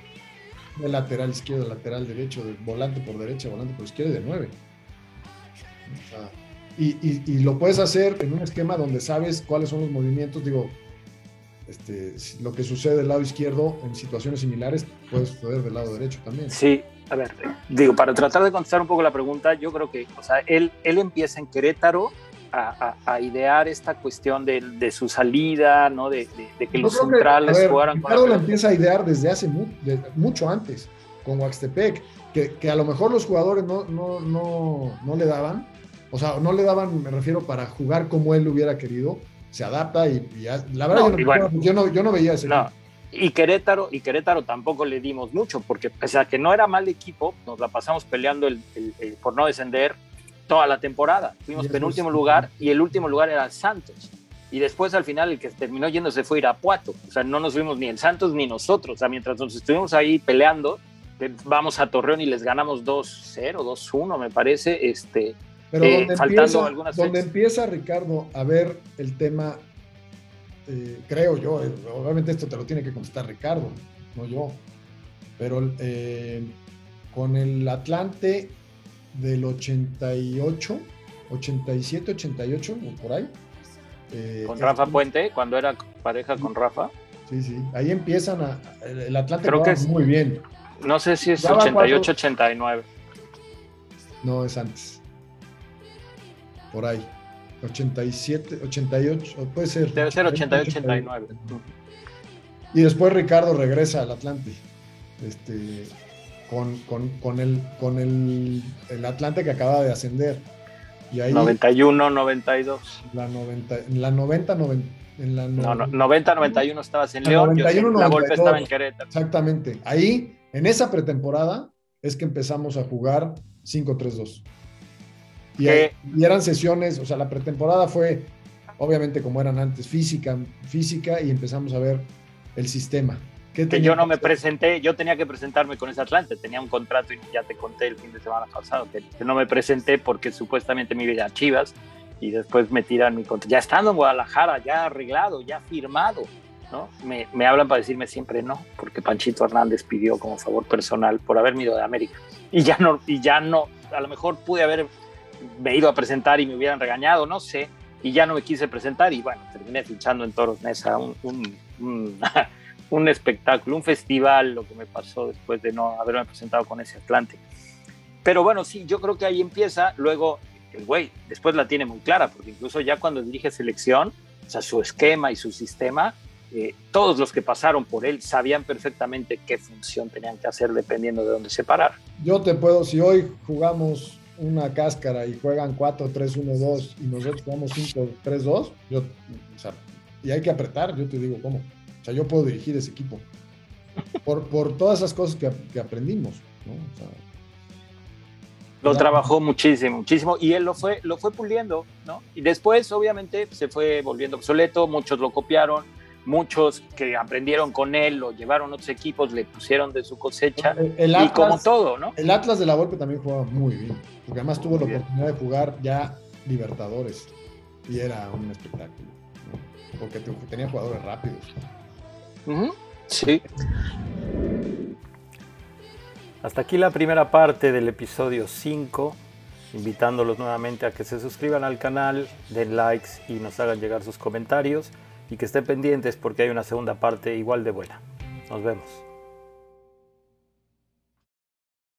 De lateral izquierdo, lateral derecho, de volante por derecha, volante por izquierda y de nueve. y, y, lo puedes hacer en un esquema donde sabes cuáles son los movimientos. Digo, este, lo que sucede del lado izquierdo en situaciones similares puede suceder del lado derecho también. Sí, a ver, digo, para tratar de contestar un poco la pregunta, yo creo que, o sea, él, él empieza en Querétaro a, idear esta cuestión de, su salida, ¿no? De, que los centrales jugaran con Ricardo lo empieza a idear desde hace mucho antes, con Huaxtepec, que, que, a lo mejor los jugadores no, no, no, no le daban, o sea, no le daban, me refiero, para jugar como él lo hubiera querido, se adapta y, la verdad yo, no, yo, no, veía ese. Y Querétaro, y Querétaro tampoco le dimos mucho, porque pese a que no era mal equipo, nos la pasamos peleando el, por no descender toda la temporada. Fuimos penúltimo lugar y el último lugar era Santos. Y después al final el que terminó yéndose fue Irapuato. O sea, no nos fuimos ni en Santos ni nosotros. O sea, mientras nos estuvimos ahí peleando, vamos a Torreón y les ganamos 2-0, 2-1 me parece. Este, pero eh, donde, empieza, donde empieza, Ricardo, a ver el tema, eh, creo yo, eh, obviamente esto te lo tiene que contestar Ricardo, no yo, pero con el Atlante del 88, 87, 88, por ahí. con Rafa Puente, cuando era pareja con Rafa. Sí, sí, ahí empiezan a, el Atlante creo que es, muy bien. No sé si es 88, 89. No, es antes por ahí. 87, 88, puede ser. Debe ser 88, 89. Y después Ricardo regresa al Atlante. Este, con, con, con, el, con el, el, Atlante que acaba de ascender. Y ahí, 91, 92. La 90, en la 90, 90 en la no, no, 90, 91 estabas en León, 91, la golpe estaba en Querétaro. Exactamente. Ahí, en esa pretemporada, es que empezamos a jugar 5-3-2. Y, y, eran sesiones, o sea, la pretemporada fue, obviamente como eran antes, física, física, y empezamos a ver el sistema que yo no me presenté, yo tenía que presentarme con ese Atlante, tenía un contrato y ya te conté el fin de semana pasado, que, no me presenté porque supuestamente me iba a Chivas y después me tiran mi contrato. Ya estando en Guadalajara, ya arreglado, ya firmado, ¿no? Me, me, hablan para decirme siempre no, porque Panchito Hernández pidió como favor personal por haberme ido de América. Y ya no, y ya no, a lo mejor pude haber me ido a presentar y me hubieran regañado, no sé, y ya no me quise presentar y bueno, terminé fichando en Toros Nesa un, un, un un espectáculo, un festival, lo que me pasó después de no haberme presentado con ese Atlante. Pero bueno, sí, yo creo que ahí empieza, luego el güey después la tiene muy clara, porque incluso ya cuando dirige selección, o sea, su esquema y su sistema, eh, todos los que pasaron por él sabían perfectamente qué función tenían que hacer dependiendo de dónde se parar. Yo te puedo, si hoy jugamos una cáscara y juegan 4-3-1-2 y nosotros jugamos 5-3-2, yo, o sea, y hay que apretar, yo te digo cómo. O sea, yo puedo dirigir ese equipo. Por, por todas esas cosas que, aprendimos, lo trabajó muchísimo, muchísimo, y él lo fue, lo fue puliendo, ¿no? Y después, obviamente, se fue volviendo obsoleto, muchos lo copiaron, muchos que aprendieron con él, lo llevaron a otros equipos, le pusieron de su cosecha, y como todo, ¿no? El Atlas de la Volpe también jugaba muy bien, porque además tuvo la oportunidad de jugar ya Libertadores, y era un espectáculo, porque tenía jugadores rápidos. Sí. Hasta aquí la primera parte del episodio 5, invitándolos nuevamente a que se suscriban al canal, den likes y nos hagan llegar sus comentarios y que estén pendientes porque hay una segunda parte igual de buena. Nos vemos.